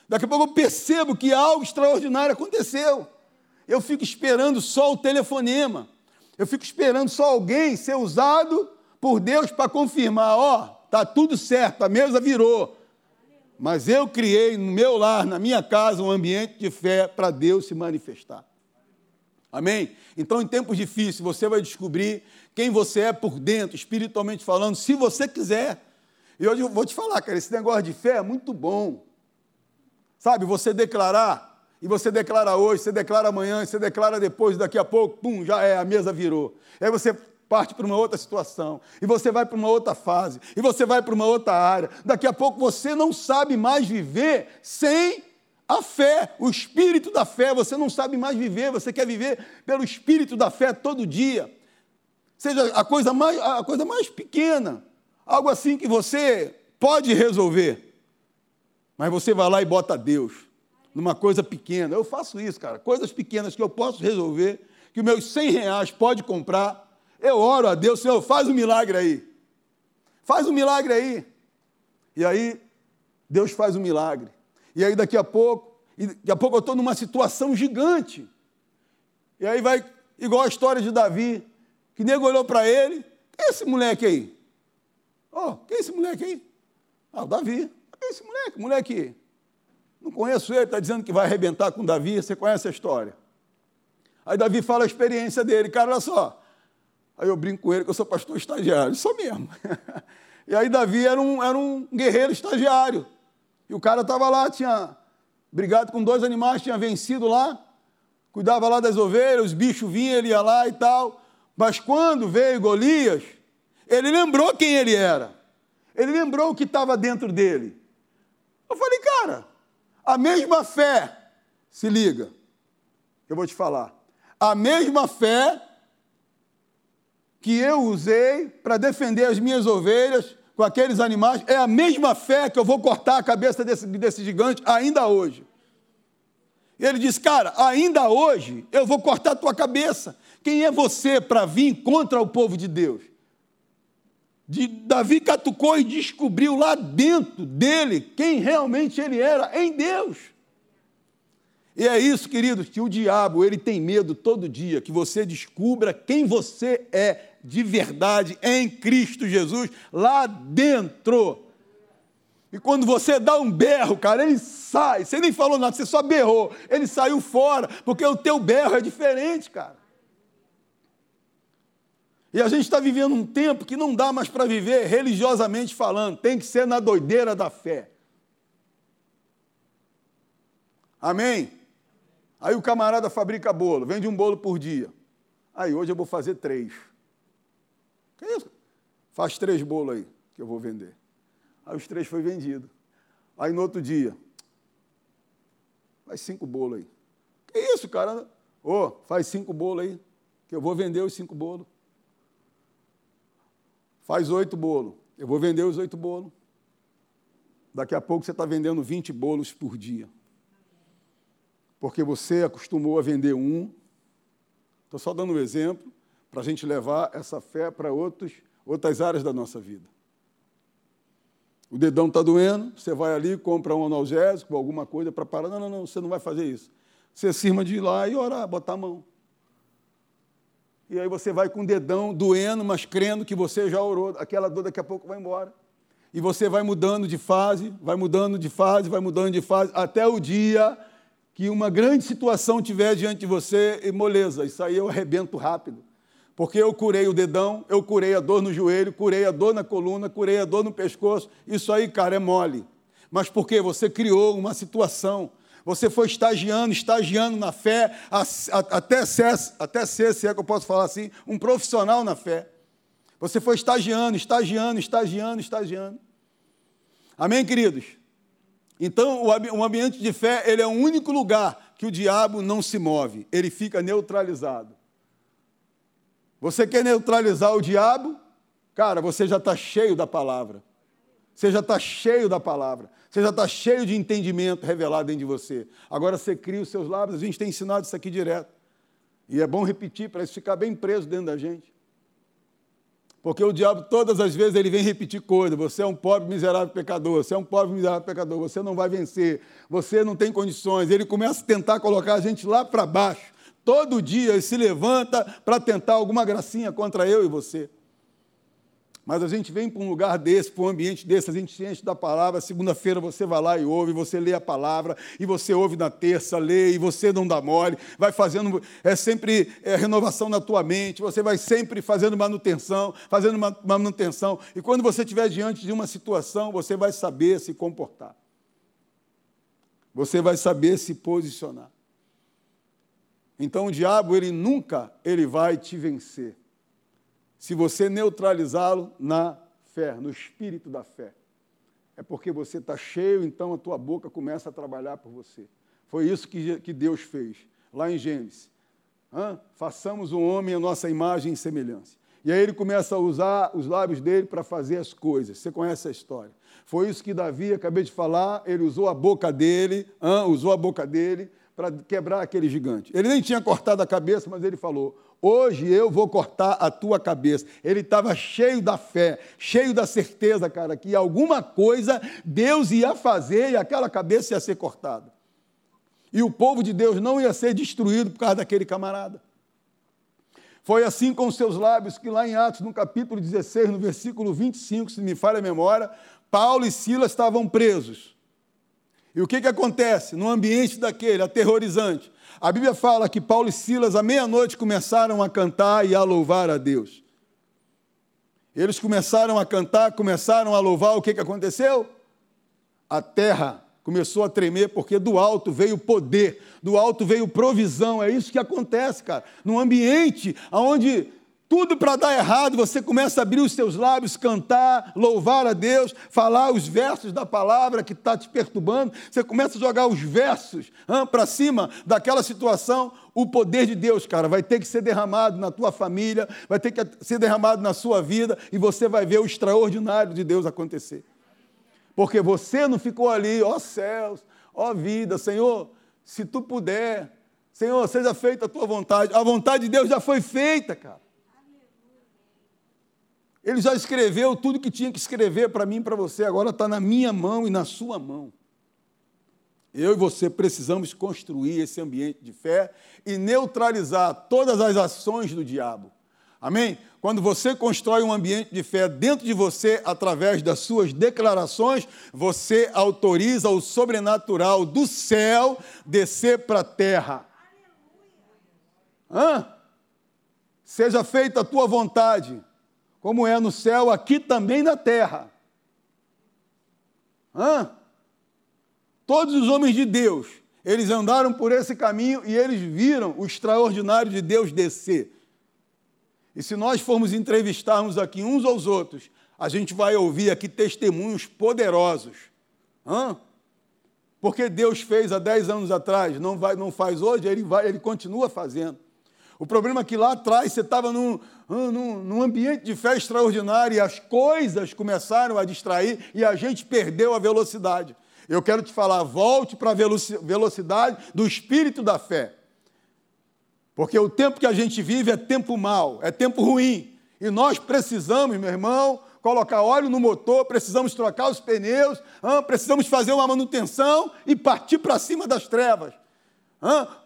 Daqui a pouco eu percebo que algo extraordinário aconteceu. Eu fico esperando só o telefonema. Eu fico esperando só alguém ser usado por Deus para confirmar: ó, está tudo certo, a mesa virou. Mas eu criei no meu lar, na minha casa, um ambiente de fé para Deus se manifestar. Amém? Então, em tempos difíceis, você vai descobrir quem você é por dentro, espiritualmente falando, se você quiser. E hoje eu vou te falar, cara, esse negócio de fé é muito bom. Sabe, você declarar e você declara hoje, você declara amanhã, você declara depois, daqui a pouco, pum, já é, a mesa virou. Aí você parte para uma outra situação, e você vai para uma outra fase, e você vai para uma outra área. Daqui a pouco você não sabe mais viver sem a fé, o espírito da fé. Você não sabe mais viver, você quer viver pelo espírito da fé todo dia. seja a coisa mais, a coisa mais pequena, algo assim que você pode resolver. Mas você vai lá e bota Deus numa coisa pequena. Eu faço isso, cara. Coisas pequenas que eu posso resolver, que meus 100 reais pode comprar. Eu oro a Deus, Senhor, faz um milagre aí. Faz um milagre aí. E aí, Deus faz um milagre. E aí, daqui a pouco, daqui a pouco eu estou numa situação gigante. E aí vai, igual a história de Davi, que nego olhou para ele, quem é esse moleque aí? Oh, quem é esse moleque aí? Ah, o Davi. Quem é esse moleque? Moleque, não conheço ele, está dizendo que vai arrebentar com Davi, você conhece a história. Aí Davi fala a experiência dele, cara, olha só. Aí eu brinco com ele que eu sou pastor estagiário, sou mesmo. e aí Davi era um, era um guerreiro estagiário. E o cara estava lá, tinha brigado com dois animais, tinha vencido lá, cuidava lá das ovelhas, os bichos vinham, ele ia lá e tal. Mas quando veio Golias, ele lembrou quem ele era. Ele lembrou o que estava dentro dele. Eu falei, cara, a mesma fé, se liga, eu vou te falar, a mesma fé que eu usei para defender as minhas ovelhas com aqueles animais, é a mesma fé que eu vou cortar a cabeça desse, desse gigante ainda hoje. Ele disse, cara, ainda hoje eu vou cortar a tua cabeça. Quem é você para vir contra o povo de Deus? De Davi catucou e descobriu lá dentro dele quem realmente ele era em Deus. E é isso, queridos, que o diabo ele tem medo todo dia que você descubra quem você é de verdade em Cristo Jesus lá dentro. E quando você dá um berro, cara, ele sai. Você nem falou nada, você só berrou. Ele saiu fora, porque o teu berro é diferente, cara. E a gente está vivendo um tempo que não dá mais para viver religiosamente falando, tem que ser na doideira da fé. Amém? Aí o camarada fabrica bolo, vende um bolo por dia. Aí hoje eu vou fazer três. Que isso? Faz três bolos aí que eu vou vender. Aí os três foi vendido. Aí no outro dia, faz cinco bolos aí. Que isso, cara? Ô, oh, faz cinco bolos aí, que eu vou vender os cinco bolos. Faz oito bolos. Eu vou vender os oito bolos. Daqui a pouco você está vendendo 20 bolos por dia. Porque você acostumou a vender um. Estou só dando um exemplo para a gente levar essa fé para outras áreas da nossa vida. O dedão está doendo, você vai ali, compra um analgésico, alguma coisa para parar. Não, não, não, você não vai fazer isso. Você cisma de ir lá e orar, botar a mão e aí você vai com o dedão doendo, mas crendo que você já orou, aquela dor daqui a pouco vai embora. E você vai mudando de fase, vai mudando de fase, vai mudando de fase, até o dia que uma grande situação tiver diante de você, e moleza, isso aí eu arrebento rápido. Porque eu curei o dedão, eu curei a dor no joelho, curei a dor na coluna, curei a dor no pescoço, isso aí, cara, é mole. Mas porque você criou uma situação, você foi estagiando, estagiando na fé, até ser, até ser, se é que eu posso falar assim, um profissional na fé. Você foi estagiando, estagiando, estagiando, estagiando. Amém, queridos? Então, o ambiente de fé, ele é o único lugar que o diabo não se move, ele fica neutralizado. Você quer neutralizar o diabo? Cara, você já está cheio da palavra. Você já está cheio da palavra. Você já está cheio de entendimento revelado dentro de você. Agora você cria os seus lábios. A gente tem ensinado isso aqui direto. E é bom repetir para isso ficar bem preso dentro da gente. Porque o diabo, todas as vezes, ele vem repetir coisas. Você é um pobre, miserável pecador. Você é um pobre, miserável pecador. Você não vai vencer. Você não tem condições. Ele começa a tentar colocar a gente lá para baixo. Todo dia ele se levanta para tentar alguma gracinha contra eu e você. Mas a gente vem para um lugar desse, para um ambiente desse, a gente se enche da palavra. Segunda-feira você vai lá e ouve, você lê a palavra, e você ouve na terça, lê, e você não dá mole, vai fazendo, é sempre é, renovação na tua mente, você vai sempre fazendo manutenção, fazendo manutenção. E quando você estiver diante de uma situação, você vai saber se comportar. Você vai saber se posicionar. Então o diabo, ele nunca ele vai te vencer se você neutralizá-lo na fé, no espírito da fé. É porque você está cheio, então a tua boca começa a trabalhar por você. Foi isso que, que Deus fez, lá em Gênesis. Hã? Façamos o homem a nossa imagem e semelhança. E aí ele começa a usar os lábios dele para fazer as coisas. Você conhece a história. Foi isso que Davi, acabei de falar, ele usou a boca dele, hein, usou a boca dele para quebrar aquele gigante. Ele nem tinha cortado a cabeça, mas ele falou: Hoje eu vou cortar a tua cabeça. Ele estava cheio da fé, cheio da certeza, cara, que alguma coisa Deus ia fazer e aquela cabeça ia ser cortada. E o povo de Deus não ia ser destruído por causa daquele camarada. Foi assim com seus lábios que lá em Atos, no capítulo 16, no versículo 25, se me falha a memória, Paulo e Silas estavam presos. E o que, que acontece? No ambiente daquele, aterrorizante. A Bíblia fala que Paulo e Silas, à meia-noite, começaram a cantar e a louvar a Deus. Eles começaram a cantar, começaram a louvar, o que, que aconteceu? A terra começou a tremer porque do alto veio poder, do alto veio provisão. É isso que acontece, cara. Num ambiente onde tudo para dar errado, você começa a abrir os seus lábios, cantar, louvar a Deus, falar os versos da palavra que está te perturbando, você começa a jogar os versos para cima daquela situação, o poder de Deus, cara, vai ter que ser derramado na tua família, vai ter que ser derramado na sua vida, e você vai ver o extraordinário de Deus acontecer. Porque você não ficou ali, ó céus, ó vida, Senhor, se tu puder, Senhor, seja feita a tua vontade. A vontade de Deus já foi feita, cara. Ele já escreveu tudo que tinha que escrever para mim e para você, agora está na minha mão e na sua mão. Eu e você precisamos construir esse ambiente de fé e neutralizar todas as ações do diabo. Amém? Quando você constrói um ambiente de fé dentro de você, através das suas declarações, você autoriza o sobrenatural do céu descer para a terra. Hã? Seja feita a tua vontade, como é no céu, aqui também na terra. Hã? Todos os homens de Deus, eles andaram por esse caminho e eles viram o extraordinário de Deus descer. E se nós formos entrevistarmos aqui uns aos outros, a gente vai ouvir aqui testemunhos poderosos. Hã? Porque Deus fez há 10 anos atrás, não, vai, não faz hoje, ele, vai, ele continua fazendo. O problema é que lá atrás você estava num, num, num, ambiente de fé extraordinário e as coisas começaram a distrair e a gente perdeu a velocidade. Eu quero te falar, volte para a velocidade do espírito da fé. Porque o tempo que a gente vive é tempo mau, é tempo ruim. E nós precisamos, meu irmão, colocar óleo no motor, precisamos trocar os pneus, precisamos fazer uma manutenção e partir para cima das trevas.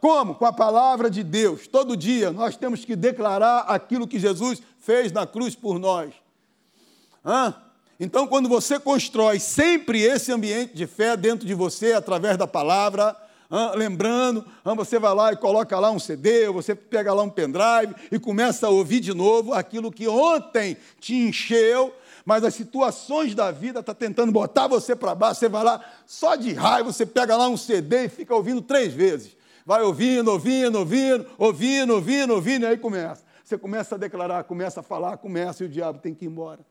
Como? Com a palavra de Deus. Todo dia nós temos que declarar aquilo que Jesus fez na cruz por nós. Então, quando você constrói sempre esse ambiente de fé dentro de você, através da palavra, lembrando, você vai lá e coloca lá um CD, você pega lá um pendrive e começa a ouvir de novo aquilo que ontem te encheu, mas as situações da vida estão tá tentando botar você para baixo, você vai lá, só de raiva, você pega lá um CD e fica ouvindo três vezes. Vai ouvindo, ouvindo, ouvindo, ouvindo, ouvindo, ouvindo, e aí começa. Você começa a declarar, começa a falar, começa e o diabo tem que ir embora.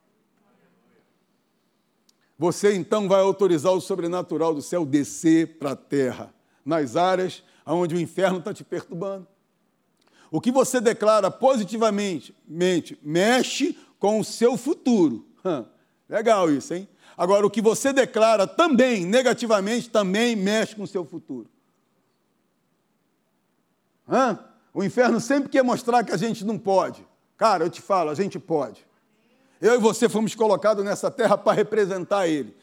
Você então vai autorizar o sobrenatural do céu descer para a terra nas áreas onde o inferno está te perturbando. O que você declara positivamente mente, mexe com o seu futuro. Legal isso, hein? Agora, o que você declara também negativamente também mexe com o seu futuro. Hã? O inferno sempre quer mostrar que a gente não pode. Cara, eu te falo, a gente pode. Eu e você fomos colocados nessa terra para representar ele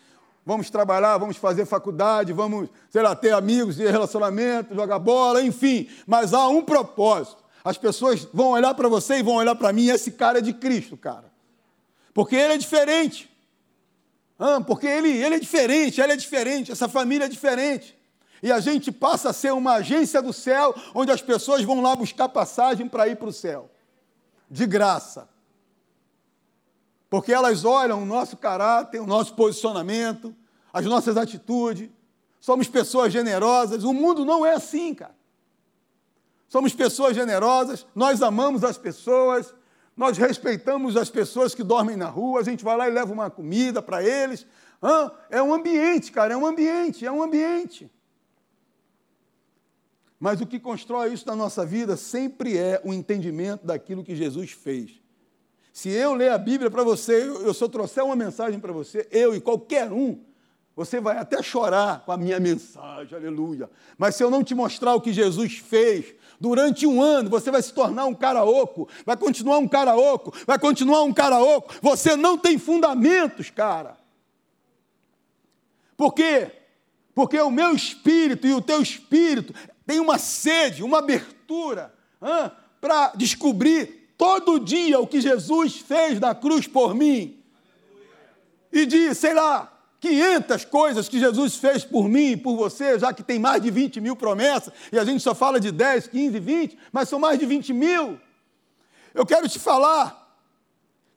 vamos trabalhar, vamos fazer faculdade, vamos, sei lá, ter amigos e relacionamento, jogar bola, enfim. Mas há um propósito. As pessoas vão olhar para você e vão olhar para mim, esse cara é de Cristo, cara. Porque ele é diferente. Ah, porque ele, ele é diferente, ela é diferente, essa família é diferente. E a gente passa a ser uma agência do céu, onde as pessoas vão lá buscar passagem para ir para o céu. De graça porque elas olham o nosso caráter, o nosso posicionamento, as nossas atitudes. Somos pessoas generosas. O mundo não é assim, cara. Somos pessoas generosas, nós amamos as pessoas, nós respeitamos as pessoas que dormem na rua, a gente vai lá e leva uma comida para eles. é um ambiente, cara, é um ambiente, é um ambiente. Mas o que constrói isso na nossa vida sempre é o entendimento daquilo que Jesus fez Se eu ler a Bíblia para você, eu, eu trouxer uma mensagem para você, eu e qualquer um, você vai até chorar com a minha mensagem, aleluia. Mas se eu não te mostrar o que Jesus fez, durante um ano você vai se tornar um cara oco, vai continuar um cara oco, vai continuar um cara oco. Você não tem fundamentos, cara. Por quê? Porque o meu espírito e o teu espírito tem uma sede, uma abertura para descobrir todo dia o que Jesus fez na cruz por mim. E de, sei lá, 500 coisas que Jesus fez por mim e por você, já que tem mais de 20 mil promessas, e a gente só fala de 10, 15, 20, mas são mais de 20 mil. Eu quero te falar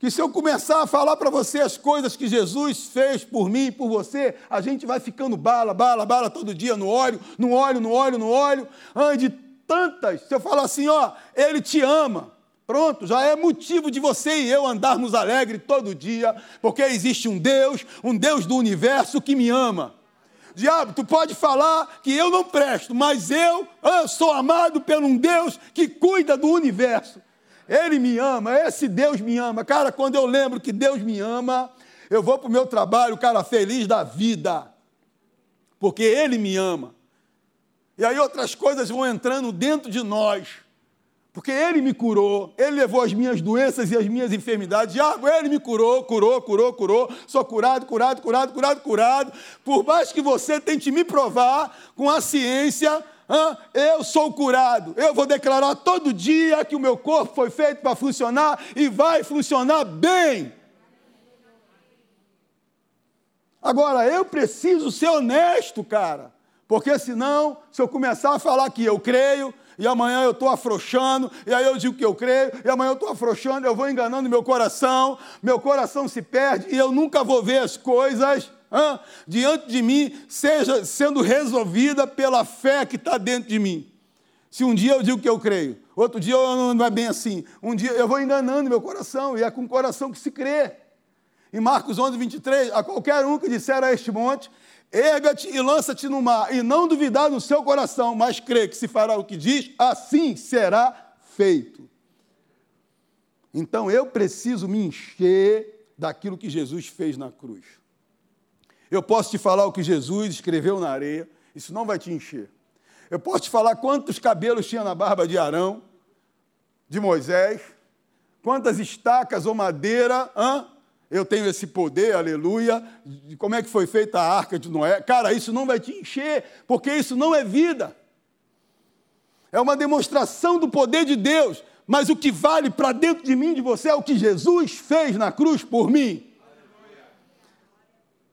que se eu começar a falar para você as coisas que Jesus fez por mim e por você, a gente vai ficando bala, bala, bala todo dia no óleo, no óleo, no óleo, no óleo, de tantas. Se eu falar assim, ó, ele te ama. Pronto, já é motivo de você e eu andarmos alegre todo dia, porque existe um Deus, um Deus do universo que me ama. Diabo, tu pode falar que eu não presto, mas eu, eu sou amado por um Deus que cuida do universo. Ele me ama, esse Deus me ama. Cara, quando eu lembro que Deus me ama, eu vou para o meu trabalho, cara, feliz da vida, porque Ele me ama. E aí outras coisas vão entrando dentro de nós, porque Ele me curou, Ele levou as minhas doenças e as minhas enfermidades. Diabo, Ele me curou, curou, curou, curou. Sou curado, curado, curado, curado, curado. Por mais que você tente me provar com a ciência, eu sou curado. Eu vou declarar todo dia que o meu corpo foi feito para funcionar e vai funcionar bem. Agora, eu preciso ser honesto, cara, porque senão, se eu começar a falar que eu creio, e amanhã eu estou afrouxando, e aí eu digo que eu creio, e amanhã eu estou afrouxando, eu vou enganando meu coração, meu coração se perde, e eu nunca vou ver as coisas diante de mim seja sendo resolvida pela fé que está dentro de mim. Se um dia eu digo que eu creio, outro dia não é bem assim. Um dia eu vou enganando meu coração, e é com o coração que se crê. Em Marcos 11, 23, a qualquer um que disser a este monte, erga-te e lança-te no mar, e não duvidar no seu coração, mas crê que se fará o que diz, assim será feito. Então eu preciso me encher daquilo que Jesus fez na cruz. Eu posso te falar o que Jesus escreveu na areia, isso não vai te encher. Eu posso te falar quantos cabelos tinha na barba de Arão, de Moisés, quantas estacas ou madeira, hã? eu tenho esse poder, aleluia, de como é que foi feita a arca de Noé. Cara, isso não vai te encher, porque isso não é vida. É uma demonstração do poder de Deus, mas o que vale para dentro de mim, de você, é o que Jesus fez na cruz por mim.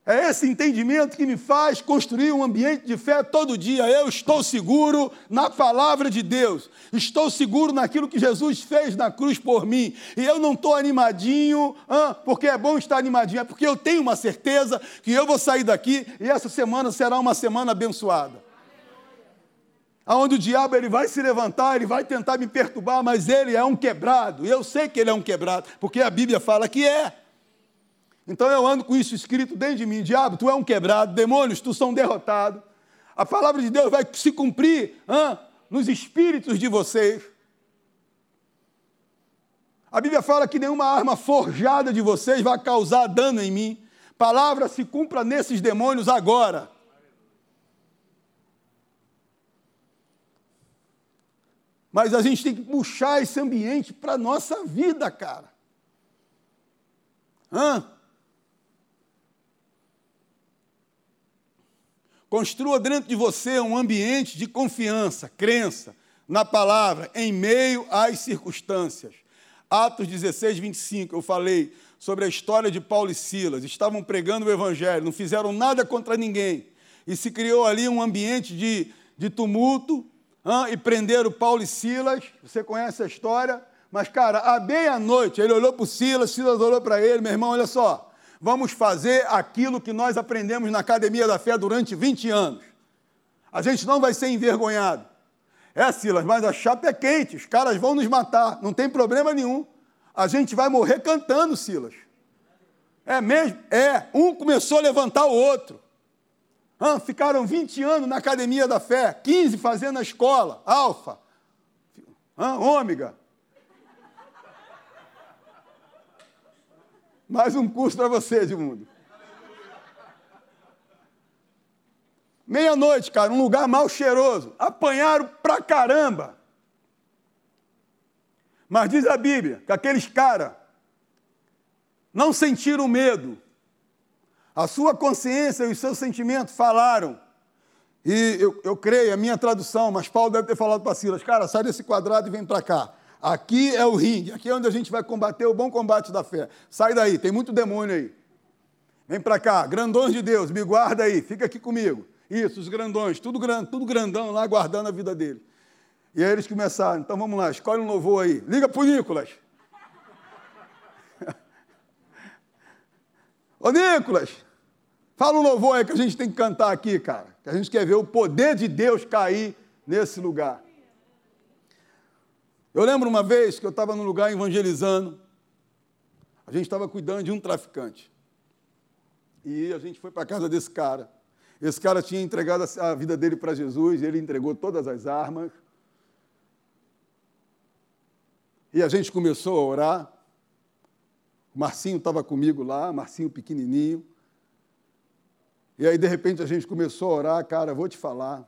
É esse entendimento que me faz construir um ambiente de fé todo dia. Eu estou seguro na palavra de Deus, estou seguro naquilo que Jesus fez na cruz por mim. E eu não estou animadinho, ah, porque é bom estar animadinho, é porque eu tenho uma certeza que eu vou sair daqui e essa semana será uma semana abençoada. Aonde o diabo ele vai se levantar, ele vai tentar me perturbar, mas ele é um quebrado. Eu sei que ele é um quebrado, porque a Bíblia fala que é. Então eu ando com isso escrito dentro de mim: diabo, tu é um quebrado, demônios, tu são derrotados. A palavra de Deus vai se cumprir nos espíritos de vocês. A Bíblia fala que nenhuma arma forjada de vocês vai causar dano em mim. Palavra se cumpra nesses demônios agora. Mas a gente tem que puxar esse ambiente para a nossa vida, cara. Hã? Construa dentro de você um ambiente de confiança, crença na palavra, em meio às circunstâncias. Atos 16, 25, eu falei sobre a história de Paulo e Silas. Estavam pregando o evangelho, não fizeram nada contra ninguém. E se criou ali um ambiente de, de tumulto, e prenderam Paulo e Silas. Você conhece a história? Mas, cara, à meia-noite, ele olhou para Silas, Silas olhou para ele, meu irmão, olha só vamos fazer aquilo que nós aprendemos na Academia da Fé durante 20 anos. A gente não vai ser envergonhado. É, Silas, mas a chapa é quente, os caras vão nos matar, não tem problema nenhum. A gente vai morrer cantando, Silas. É mesmo? É. Um começou a levantar o outro. Ah, ficaram 20 anos na academia da fé, 15 fazendo a escola, alfa, ah, ômega, Mais um curso para você, Edmundo. Meia-noite, cara, um lugar mal cheiroso. Apanharam pra caramba. Mas diz a Bíblia que aqueles caras não sentiram medo. A sua consciência e os seus sentimentos falaram. E eu, eu creio, a minha tradução, mas Paulo deve ter falado para Silas, cara, sai desse quadrado e vem para cá. Aqui é o ringue, aqui é onde a gente vai combater o bom combate da fé. Sai daí, tem muito demônio aí. Vem para cá, grandões de Deus, me guarda aí, fica aqui comigo. Isso, os grandões, tudo, tudo grandão lá, guardando a vida dele. E aí eles começaram, então vamos lá, escolhe um louvor aí. Liga para o Nicolas. Ô Nicolas, fala um louvor aí que a gente tem que cantar aqui, cara. Que a gente quer ver o poder de Deus cair nesse lugar. Eu lembro uma vez que eu estava num lugar evangelizando, a gente estava cuidando de um traficante. E a gente foi para a casa desse cara. Esse cara tinha entregado a vida dele para Jesus, ele entregou todas as armas. E a gente começou a orar. O Marcinho estava comigo lá, Marcinho pequenininho. E aí, de repente, a gente começou a orar. Cara, vou te falar.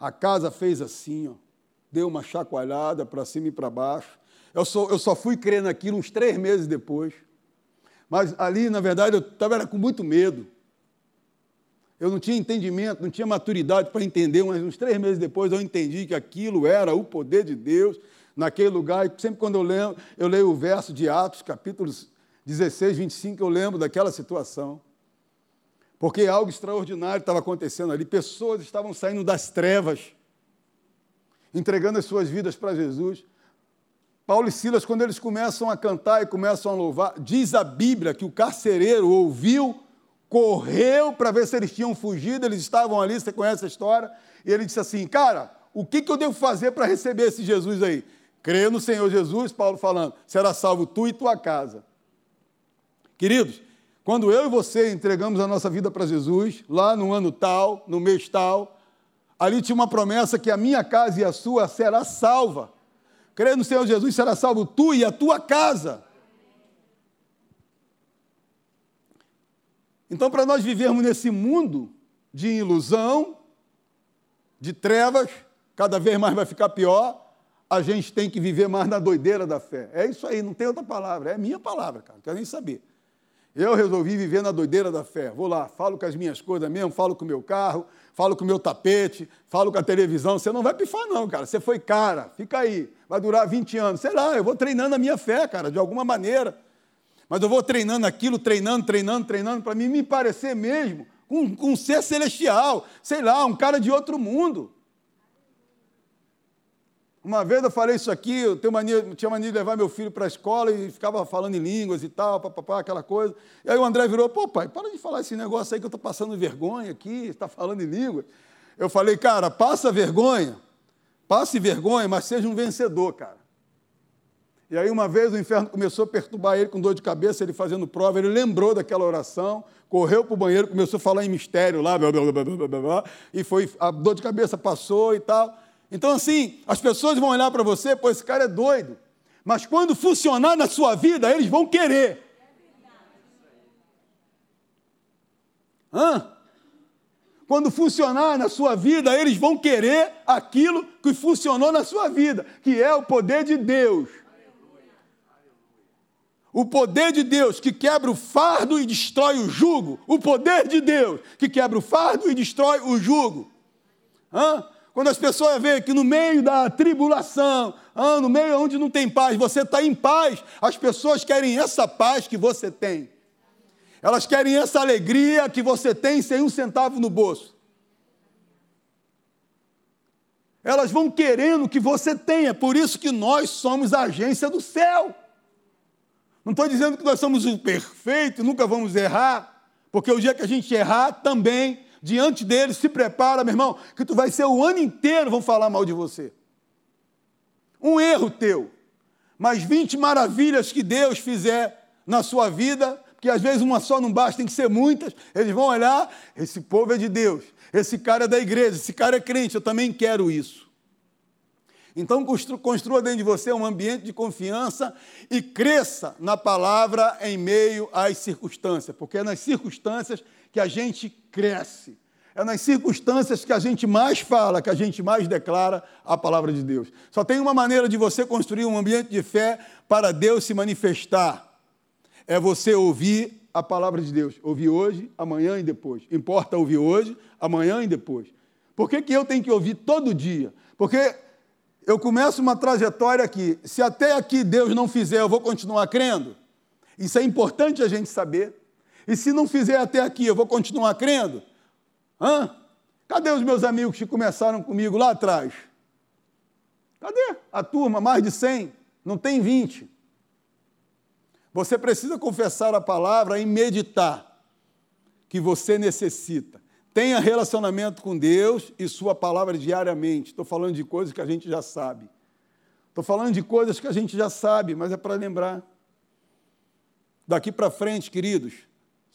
A casa fez assim, ó, deu uma chacoalhada para cima e para baixo. Eu só, eu só fui crer naquilo uns três meses depois. Mas ali, na verdade, eu estava com muito medo. Eu não tinha entendimento, não tinha maturidade para entender, mas uns três meses depois eu entendi que aquilo era o poder de Deus naquele lugar. E sempre quando eu leio, eu leio o verso de Atos, capítulos 16, 25, eu lembro daquela situação. Porque algo extraordinário estava acontecendo ali. Pessoas estavam saindo das trevas, entregando as suas vidas para Jesus. Paulo e Silas, quando eles começam a cantar e começam a louvar, diz a Bíblia que o carcereiro ouviu, correu para ver se eles tinham fugido, eles estavam ali, você conhece a história, e ele disse assim: Cara, o que, que eu devo fazer para receber esse Jesus aí? Crê no Senhor Jesus, Paulo falando, será salvo tu e tua casa. Queridos, quando eu e você entregamos a nossa vida para Jesus, lá no ano tal, no mês tal, ali tinha uma promessa que a minha casa e a sua será salva. Crê no Senhor Jesus, será salvo tu e a tua casa. Então, para nós vivermos nesse mundo de ilusão, de trevas, cada vez mais vai ficar pior, a gente tem que viver mais na doideira da fé. É isso aí, não tem outra palavra, é minha palavra, cara, não quero nem saber. Eu resolvi viver na doideira da fé. Vou lá, falo com as minhas coisas mesmo, falo com o meu carro, falo com o meu tapete, falo com a televisão. Você não vai pifar, não, cara. Você foi cara, fica aí. Vai durar 20 anos. Sei lá, eu vou treinando a minha fé, cara, de alguma maneira. Mas eu vou treinando aquilo, treinando, treinando, treinando, para mim me parecer mesmo com, um ser celestial. Sei lá, um cara de outro mundo. Uma vez eu falei isso aqui, eu tenho mania, tinha mania de levar meu filho para a escola e ficava falando em línguas e tal, papapá, aquela coisa. E aí o André virou, pô, pai, para de falar esse negócio aí que eu estou passando vergonha aqui, está falando em língua. Eu falei, cara, passa vergonha, passe vergonha, mas seja um vencedor, cara. E aí uma vez o inferno começou a perturbar ele com dor de cabeça, ele fazendo prova, ele lembrou daquela oração, correu para o banheiro, começou a falar em mistério lá, blá, blá, blá, blá, blá, blá, e foi, a dor de cabeça passou e tal. Então, assim, as pessoas vão olhar para você, pô, esse cara é doido. Mas quando funcionar na sua vida, eles vão querer. Hã? Quando funcionar na sua vida, eles vão querer aquilo que funcionou na sua vida, que é o poder de Deus. O poder de Deus que quebra o fardo e destrói o jugo. O poder de Deus que quebra o fardo e destrói o jugo. Hã? Quando as pessoas veem que no meio da tribulação, ah, no meio onde não tem paz, você está em paz, as pessoas querem essa paz que você tem. Elas querem essa alegria que você tem sem um centavo no bolso. Elas vão querendo que você tenha, por isso que nós somos a agência do céu. Não estou dizendo que nós somos o perfeito, nunca vamos errar, porque o dia que a gente errar também diante dele, se prepara, meu irmão, que tu vai ser o ano inteiro vão falar mal de você. Um erro teu, mas 20 maravilhas que Deus fizer na sua vida, porque às vezes uma só não basta, tem que ser muitas, eles vão olhar, esse povo é de Deus, esse cara é da igreja, esse cara é crente, eu também quero isso. Então, construa dentro de você um ambiente de confiança e cresça na palavra em meio às circunstâncias, porque é nas circunstâncias que a gente cresce. É nas circunstâncias que a gente mais fala, que a gente mais declara a palavra de Deus. Só tem uma maneira de você construir um ambiente de fé para Deus se manifestar. É você ouvir a palavra de Deus. Ouvir hoje, amanhã e depois. Importa ouvir hoje, amanhã e depois. Por que, que eu tenho que ouvir todo dia? Porque eu começo uma trajetória aqui. Se até aqui Deus não fizer, eu vou continuar crendo? Isso é importante a gente saber. E se não fizer até aqui, eu vou continuar crendo? Hã? Cadê os meus amigos que começaram comigo lá atrás? Cadê a turma? Mais de 100? Não tem 20. Você precisa confessar a palavra e meditar que você necessita. Tenha relacionamento com Deus e Sua palavra diariamente. Estou falando de coisas que a gente já sabe. Estou falando de coisas que a gente já sabe, mas é para lembrar. Daqui para frente, queridos,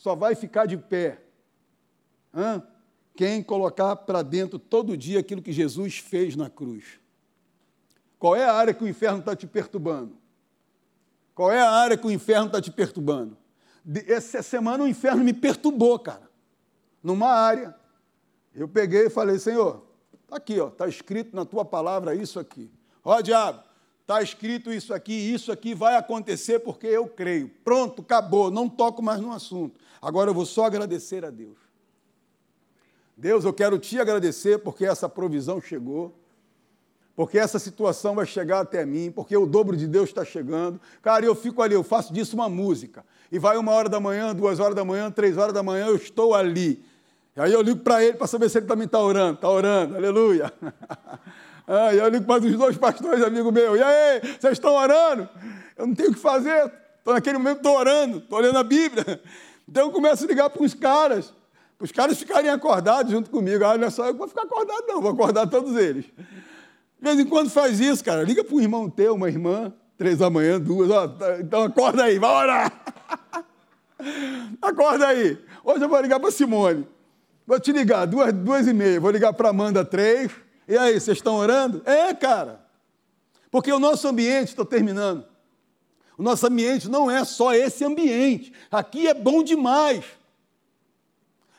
só vai ficar de pé Hã? quem colocar para dentro todo dia aquilo que Jesus fez na cruz. Qual é a área que o inferno está te perturbando? Qual é a área que o inferno está te perturbando? Essa semana o inferno me perturbou, cara numa área. Eu peguei e falei, Senhor, está aqui, está escrito na tua palavra isso aqui. Ó diabo, está escrito isso aqui, isso aqui vai acontecer porque eu creio. Pronto, acabou, não toco mais no assunto. Agora eu vou só agradecer a Deus. Deus, eu quero te agradecer porque essa provisão chegou, porque essa situação vai chegar até mim, porque o dobro de Deus está chegando. Cara, eu fico ali, eu faço disso uma música. E vai uma hora da manhã, duas horas da manhã, três horas da manhã, eu estou ali. E aí eu ligo para ele para saber se ele também está orando. Está orando, aleluia. E eu ligo para os dois pastores, amigo meu. E aí, vocês estão orando? Eu não tenho o que fazer. Estou naquele momento, estou orando, estou lendo a Bíblia. Então eu começo a ligar para os caras, para os caras ficarem acordados junto comigo. Ah, não é só eu que vou ficar acordado, não, vou acordar todos eles. De vez em quando faz isso, cara. Liga para um irmão teu, uma irmã, três da manhã, duas. Ó, tá, então acorda aí, vai orar. acorda aí. Hoje eu vou ligar para Simone. Vou te ligar, duas, duas e meia. Vou ligar para Amanda, três. E aí, vocês estão orando? É, cara. Porque o nosso ambiente, estou terminando. O nosso ambiente não é só esse ambiente. Aqui é bom demais.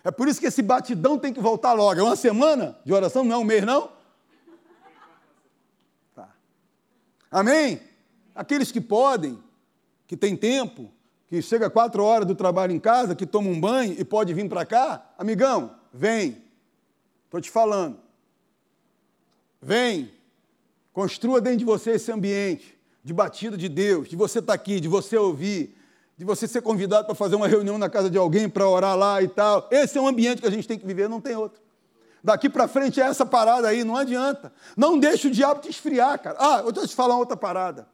É por isso que esse batidão tem que voltar logo. É uma semana de oração, não é um mês, não? Tá. Amém? Aqueles que podem, que têm tempo, que chega quatro horas do trabalho em casa, que toma um banho e pode vir para cá, amigão, vem. Estou te falando. Vem. Construa dentro de você esse ambiente de batida de Deus, de você estar tá aqui, de você ouvir, de você ser convidado para fazer uma reunião na casa de alguém, para orar lá e tal. Esse é um ambiente que a gente tem que viver, não tem outro. Daqui para frente é essa parada aí, não adianta. Não deixa o diabo te esfriar, cara. Ah, eu vou te falar outra parada.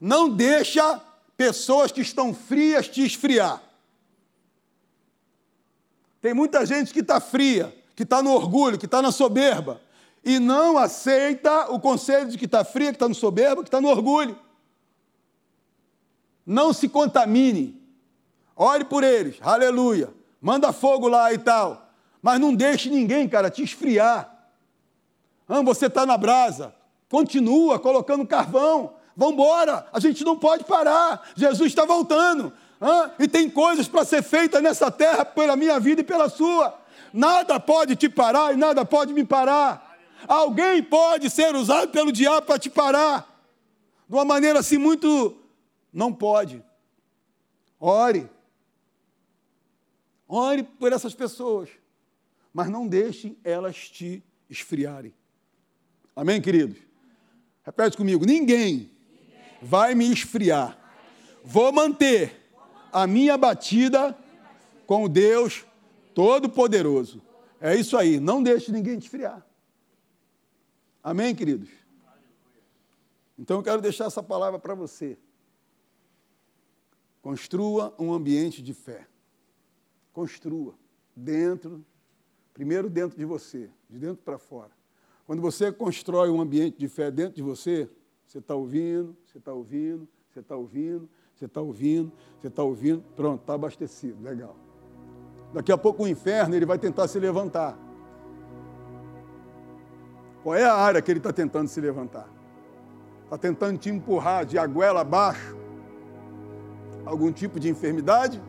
Não deixa pessoas que estão frias te esfriar. Tem muita gente que está fria, que está no orgulho, que está na soberba, e não aceita o conselho de que está fria, que está no soberba, que está no orgulho. Não se contamine. Ore por eles, aleluia. Manda fogo lá e tal. Mas não deixe ninguém, cara, te esfriar. Ah, você está na brasa. Continua colocando carvão. Vamos embora, a gente não pode parar. Jesus está voltando. Hã? E tem coisas para ser feitas nessa terra pela minha vida e pela sua. Nada pode te parar e nada pode me parar. Alguém pode ser usado pelo diabo para te parar. De uma maneira assim muito. Não pode. Ore. Ore por essas pessoas. Mas não deixem elas te esfriarem. Amém, queridos? Repete comigo: ninguém vai me esfriar. Vou manter a minha batida com o Deus Todo-Poderoso. É isso aí, não deixe ninguém te esfriar. Amém, queridos? Então eu quero deixar essa palavra para você. Construa um ambiente de fé. Construa dentro, primeiro dentro de você, de dentro para fora. Quando você constrói um ambiente de fé dentro de você, você está ouvindo, você está ouvindo, você está ouvindo, você está ouvindo, você está ouvindo, pronto, está abastecido, legal. Daqui a pouco o inferno ele vai tentar se levantar. Qual é a área que ele está tentando se levantar? Está tentando te empurrar de aguela abaixo? Algum tipo de enfermidade?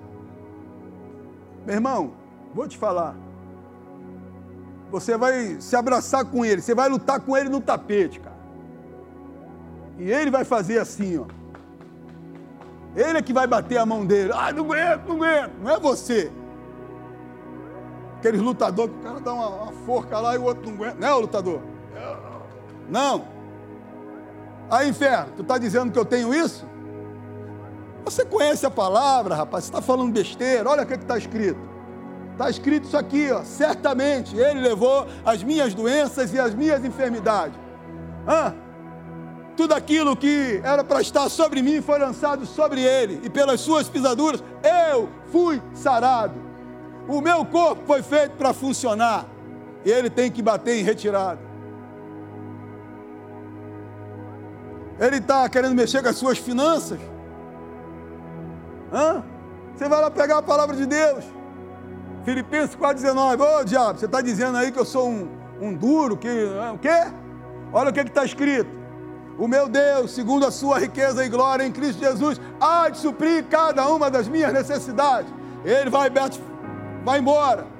Meu irmão, vou te falar. Você vai se abraçar com ele, você vai lutar com ele no tapete, cara. E ele vai fazer assim, ó. Ele é que vai bater a mão dele. Ah, não aguento, não aguento. Não é você. Aqueles lutadores que o cara dá uma, uma forca lá e o outro não aguenta. Não é o lutador? Não. Aí, inferno, tu está dizendo que eu tenho isso? Você conhece a palavra, rapaz, você está falando besteira. Olha o que está escrito. Está escrito isso aqui, ó. Certamente ele levou as minhas doenças e as minhas enfermidades. Hã? Tudo aquilo que era para estar sobre mim foi lançado sobre ele, e pelas suas pisaduras eu fui sarado. O meu corpo foi feito para funcionar, e ele tem que bater em retirada. Ele está querendo mexer com as suas finanças. Hã? Você vai lá pegar a palavra de Deus. Filipenses 4,19. Ô diabo, você está dizendo aí que eu sou um, um duro, que. O quê? Olha o que está escrito. O meu Deus, segundo a sua riqueza e glória em Cristo Jesus, há de suprir cada uma das minhas necessidades. Ele vai, vai embora.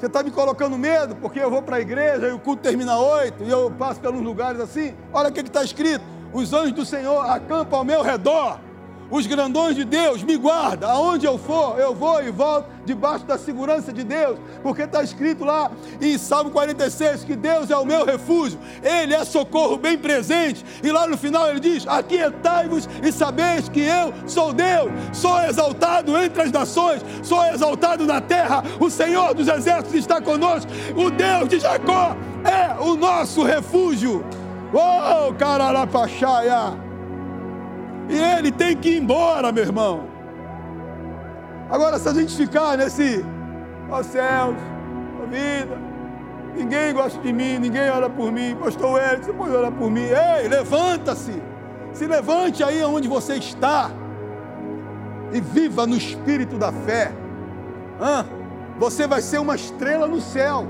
Você está me colocando medo porque eu vou para a igreja e o culto termina oito e eu passo pelos lugares assim. Olha o que está escrito: os anjos do Senhor acampam ao meu redor os grandões de Deus me guarda. Aonde eu for, eu vou e volto debaixo da segurança de Deus, porque está escrito lá em Salmo 46 que Deus é o meu refúgio, Ele é socorro bem presente. E lá no final ele diz: Aquietai-vos e sabeis que eu sou Deus, sou exaltado entre as nações, sou exaltado na terra. O Senhor dos exércitos está conosco, o Deus de Jacó é o nosso refúgio. Oh, cararapachaia! E ele tem que ir embora, meu irmão. Agora, se a gente ficar nesse, ó céus, ó vida, ninguém gosta de mim, ninguém ora por mim, pastor Hélio, você pode orar por mim. Ei, levanta-se. Se levante aí onde você está e viva no espírito da fé. Hã? Você vai ser uma estrela no céu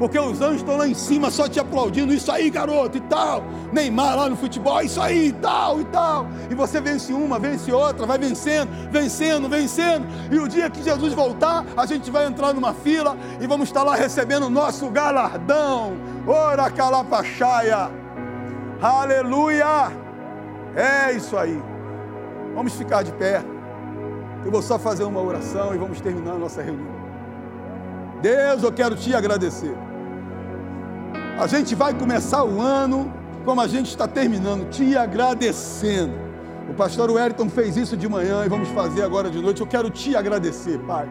porque os anjos estão lá em cima só te aplaudindo, isso aí, garoto, e tal. Neymar lá no futebol, isso aí, e tal, e tal. E você vence uma, vence outra, vai vencendo, vencendo, vencendo. E o dia que Jesus voltar, a gente vai entrar numa fila e vamos estar lá recebendo o nosso galardão. Ora calapachaia. Aleluia. É isso aí. Vamos ficar de pé. Eu vou só fazer uma oração e vamos terminar a nossa reunião. Deus, eu quero te agradecer. A gente vai começar o ano como a gente está terminando, te agradecendo. O pastor Wellington fez isso de manhã e vamos fazer agora de noite. Eu quero te agradecer, Pai.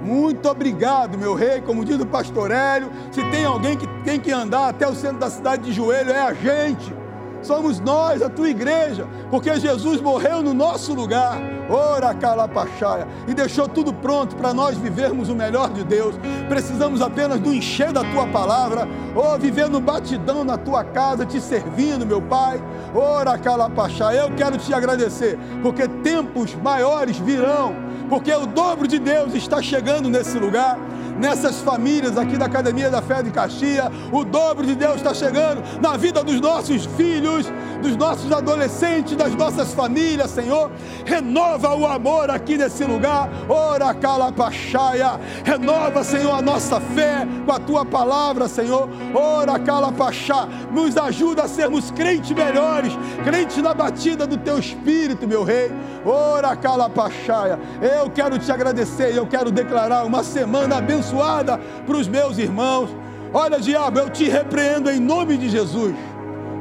Muito obrigado, meu rei. Como diz o pastor Hélio, se tem alguém que tem que andar até o centro da cidade de joelho, é a gente somos nós, a tua igreja, porque Jesus morreu no nosso lugar, ora calapachaia, e deixou tudo pronto para nós vivermos o melhor de Deus. Precisamos apenas do encher da tua palavra, ou viver no batidão na tua casa, te servindo, meu Pai. Ora calapachaia, eu quero te agradecer, porque tempos maiores virão, porque o dobro de Deus está chegando nesse lugar nessas famílias aqui da Academia da Fé de Caxias. O dobro de Deus está chegando na vida dos nossos filhos, dos nossos adolescentes, das nossas famílias, Senhor. Renova o amor aqui nesse lugar. Ora calapachaia. Renova, Senhor, a nossa fé com a tua palavra, Senhor. Ora calapachá. Nos ajuda a sermos crentes melhores, crentes na batida do teu espírito, meu rei. Ora calapachaia. Eu quero te agradecer, eu quero declarar uma semana abençoada abençoada para os meus irmãos. Olha, diabo, eu te repreendo em nome de Jesus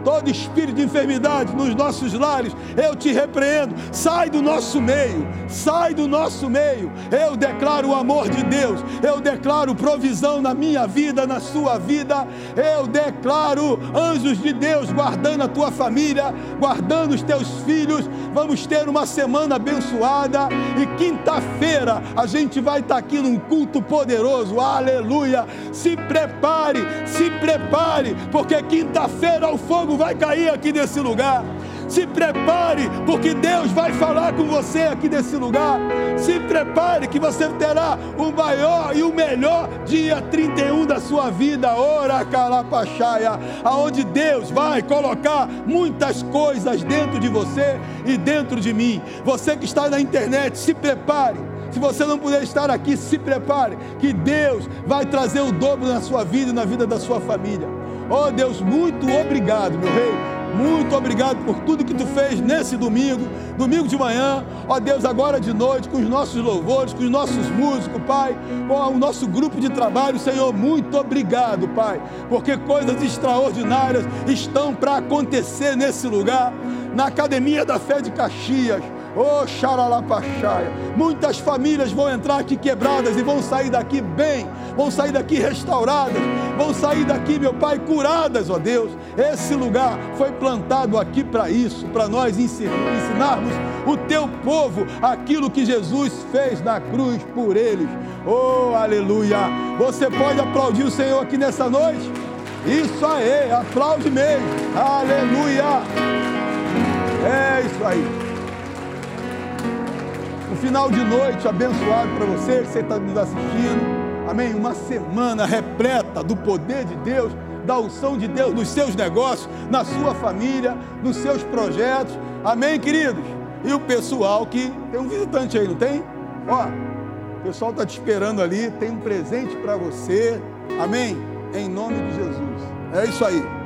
todo espírito de enfermidade nos nossos lares, eu te repreendo. Sai do nosso meio, sai do nosso meio. Eu declaro o amor de Deus, eu declaro provisão na minha vida, na sua vida. Eu declaro anjos de Deus guardando a tua família, guardando os teus filhos. Vamos ter uma semana abençoada e quinta-feira a gente vai estar aqui num culto poderoso. Aleluia! Se prepare, se prepare, porque quinta-feira o fogo fogo vai cair aqui nesse lugar. Se prepare, porque Deus vai falar com você aqui nesse lugar. Se prepare, que você terá o maior e o melhor dia 31 da sua vida. Ora, carapachaia, aonde Deus vai colocar muitas coisas dentro de você e dentro de mim. Você que está na internet, se prepare. Se você não puder estar aqui, se prepare, que Deus vai trazer o dobro na sua vida e na vida da sua família. Oh Deus, muito obrigado, meu rei. Muito obrigado por tudo que tu fez nesse domingo, domingo de manhã, ó Deus, agora de noite, com os nossos louvores, com os nossos músicos, Pai, com o nosso grupo de trabalho, Senhor, muito obrigado, Pai, porque coisas extraordinárias estão para acontecer nesse lugar, na Academia da Fé de Caxias Oh, xaralapachaia. Muitas famílias vão entrar aqui quebradas e vão sair daqui bem, vão sair daqui restauradas, vão sair daqui, meu Pai, curadas, ó oh Deus. Esse lugar foi plantado aqui para isso, para nós ensinarmos o teu povo aquilo que Jesus fez na cruz por eles. Oh, aleluia. Você pode aplaudir o Senhor aqui nessa noite? Isso aí, aplaude mesmo. Aleluia. É isso aí final de noite abençoado para você que está nos assistindo. Amém? Uma semana repleta do poder de Deus, da unção de Deus nos seus negócios, na sua família, nos seus projetos. Amém, queridos? E o pessoal que tem um visitante aí, não tem? Ó, o pessoal está te esperando ali, tem um presente para você. Amém? Em nome de Jesus. É isso aí.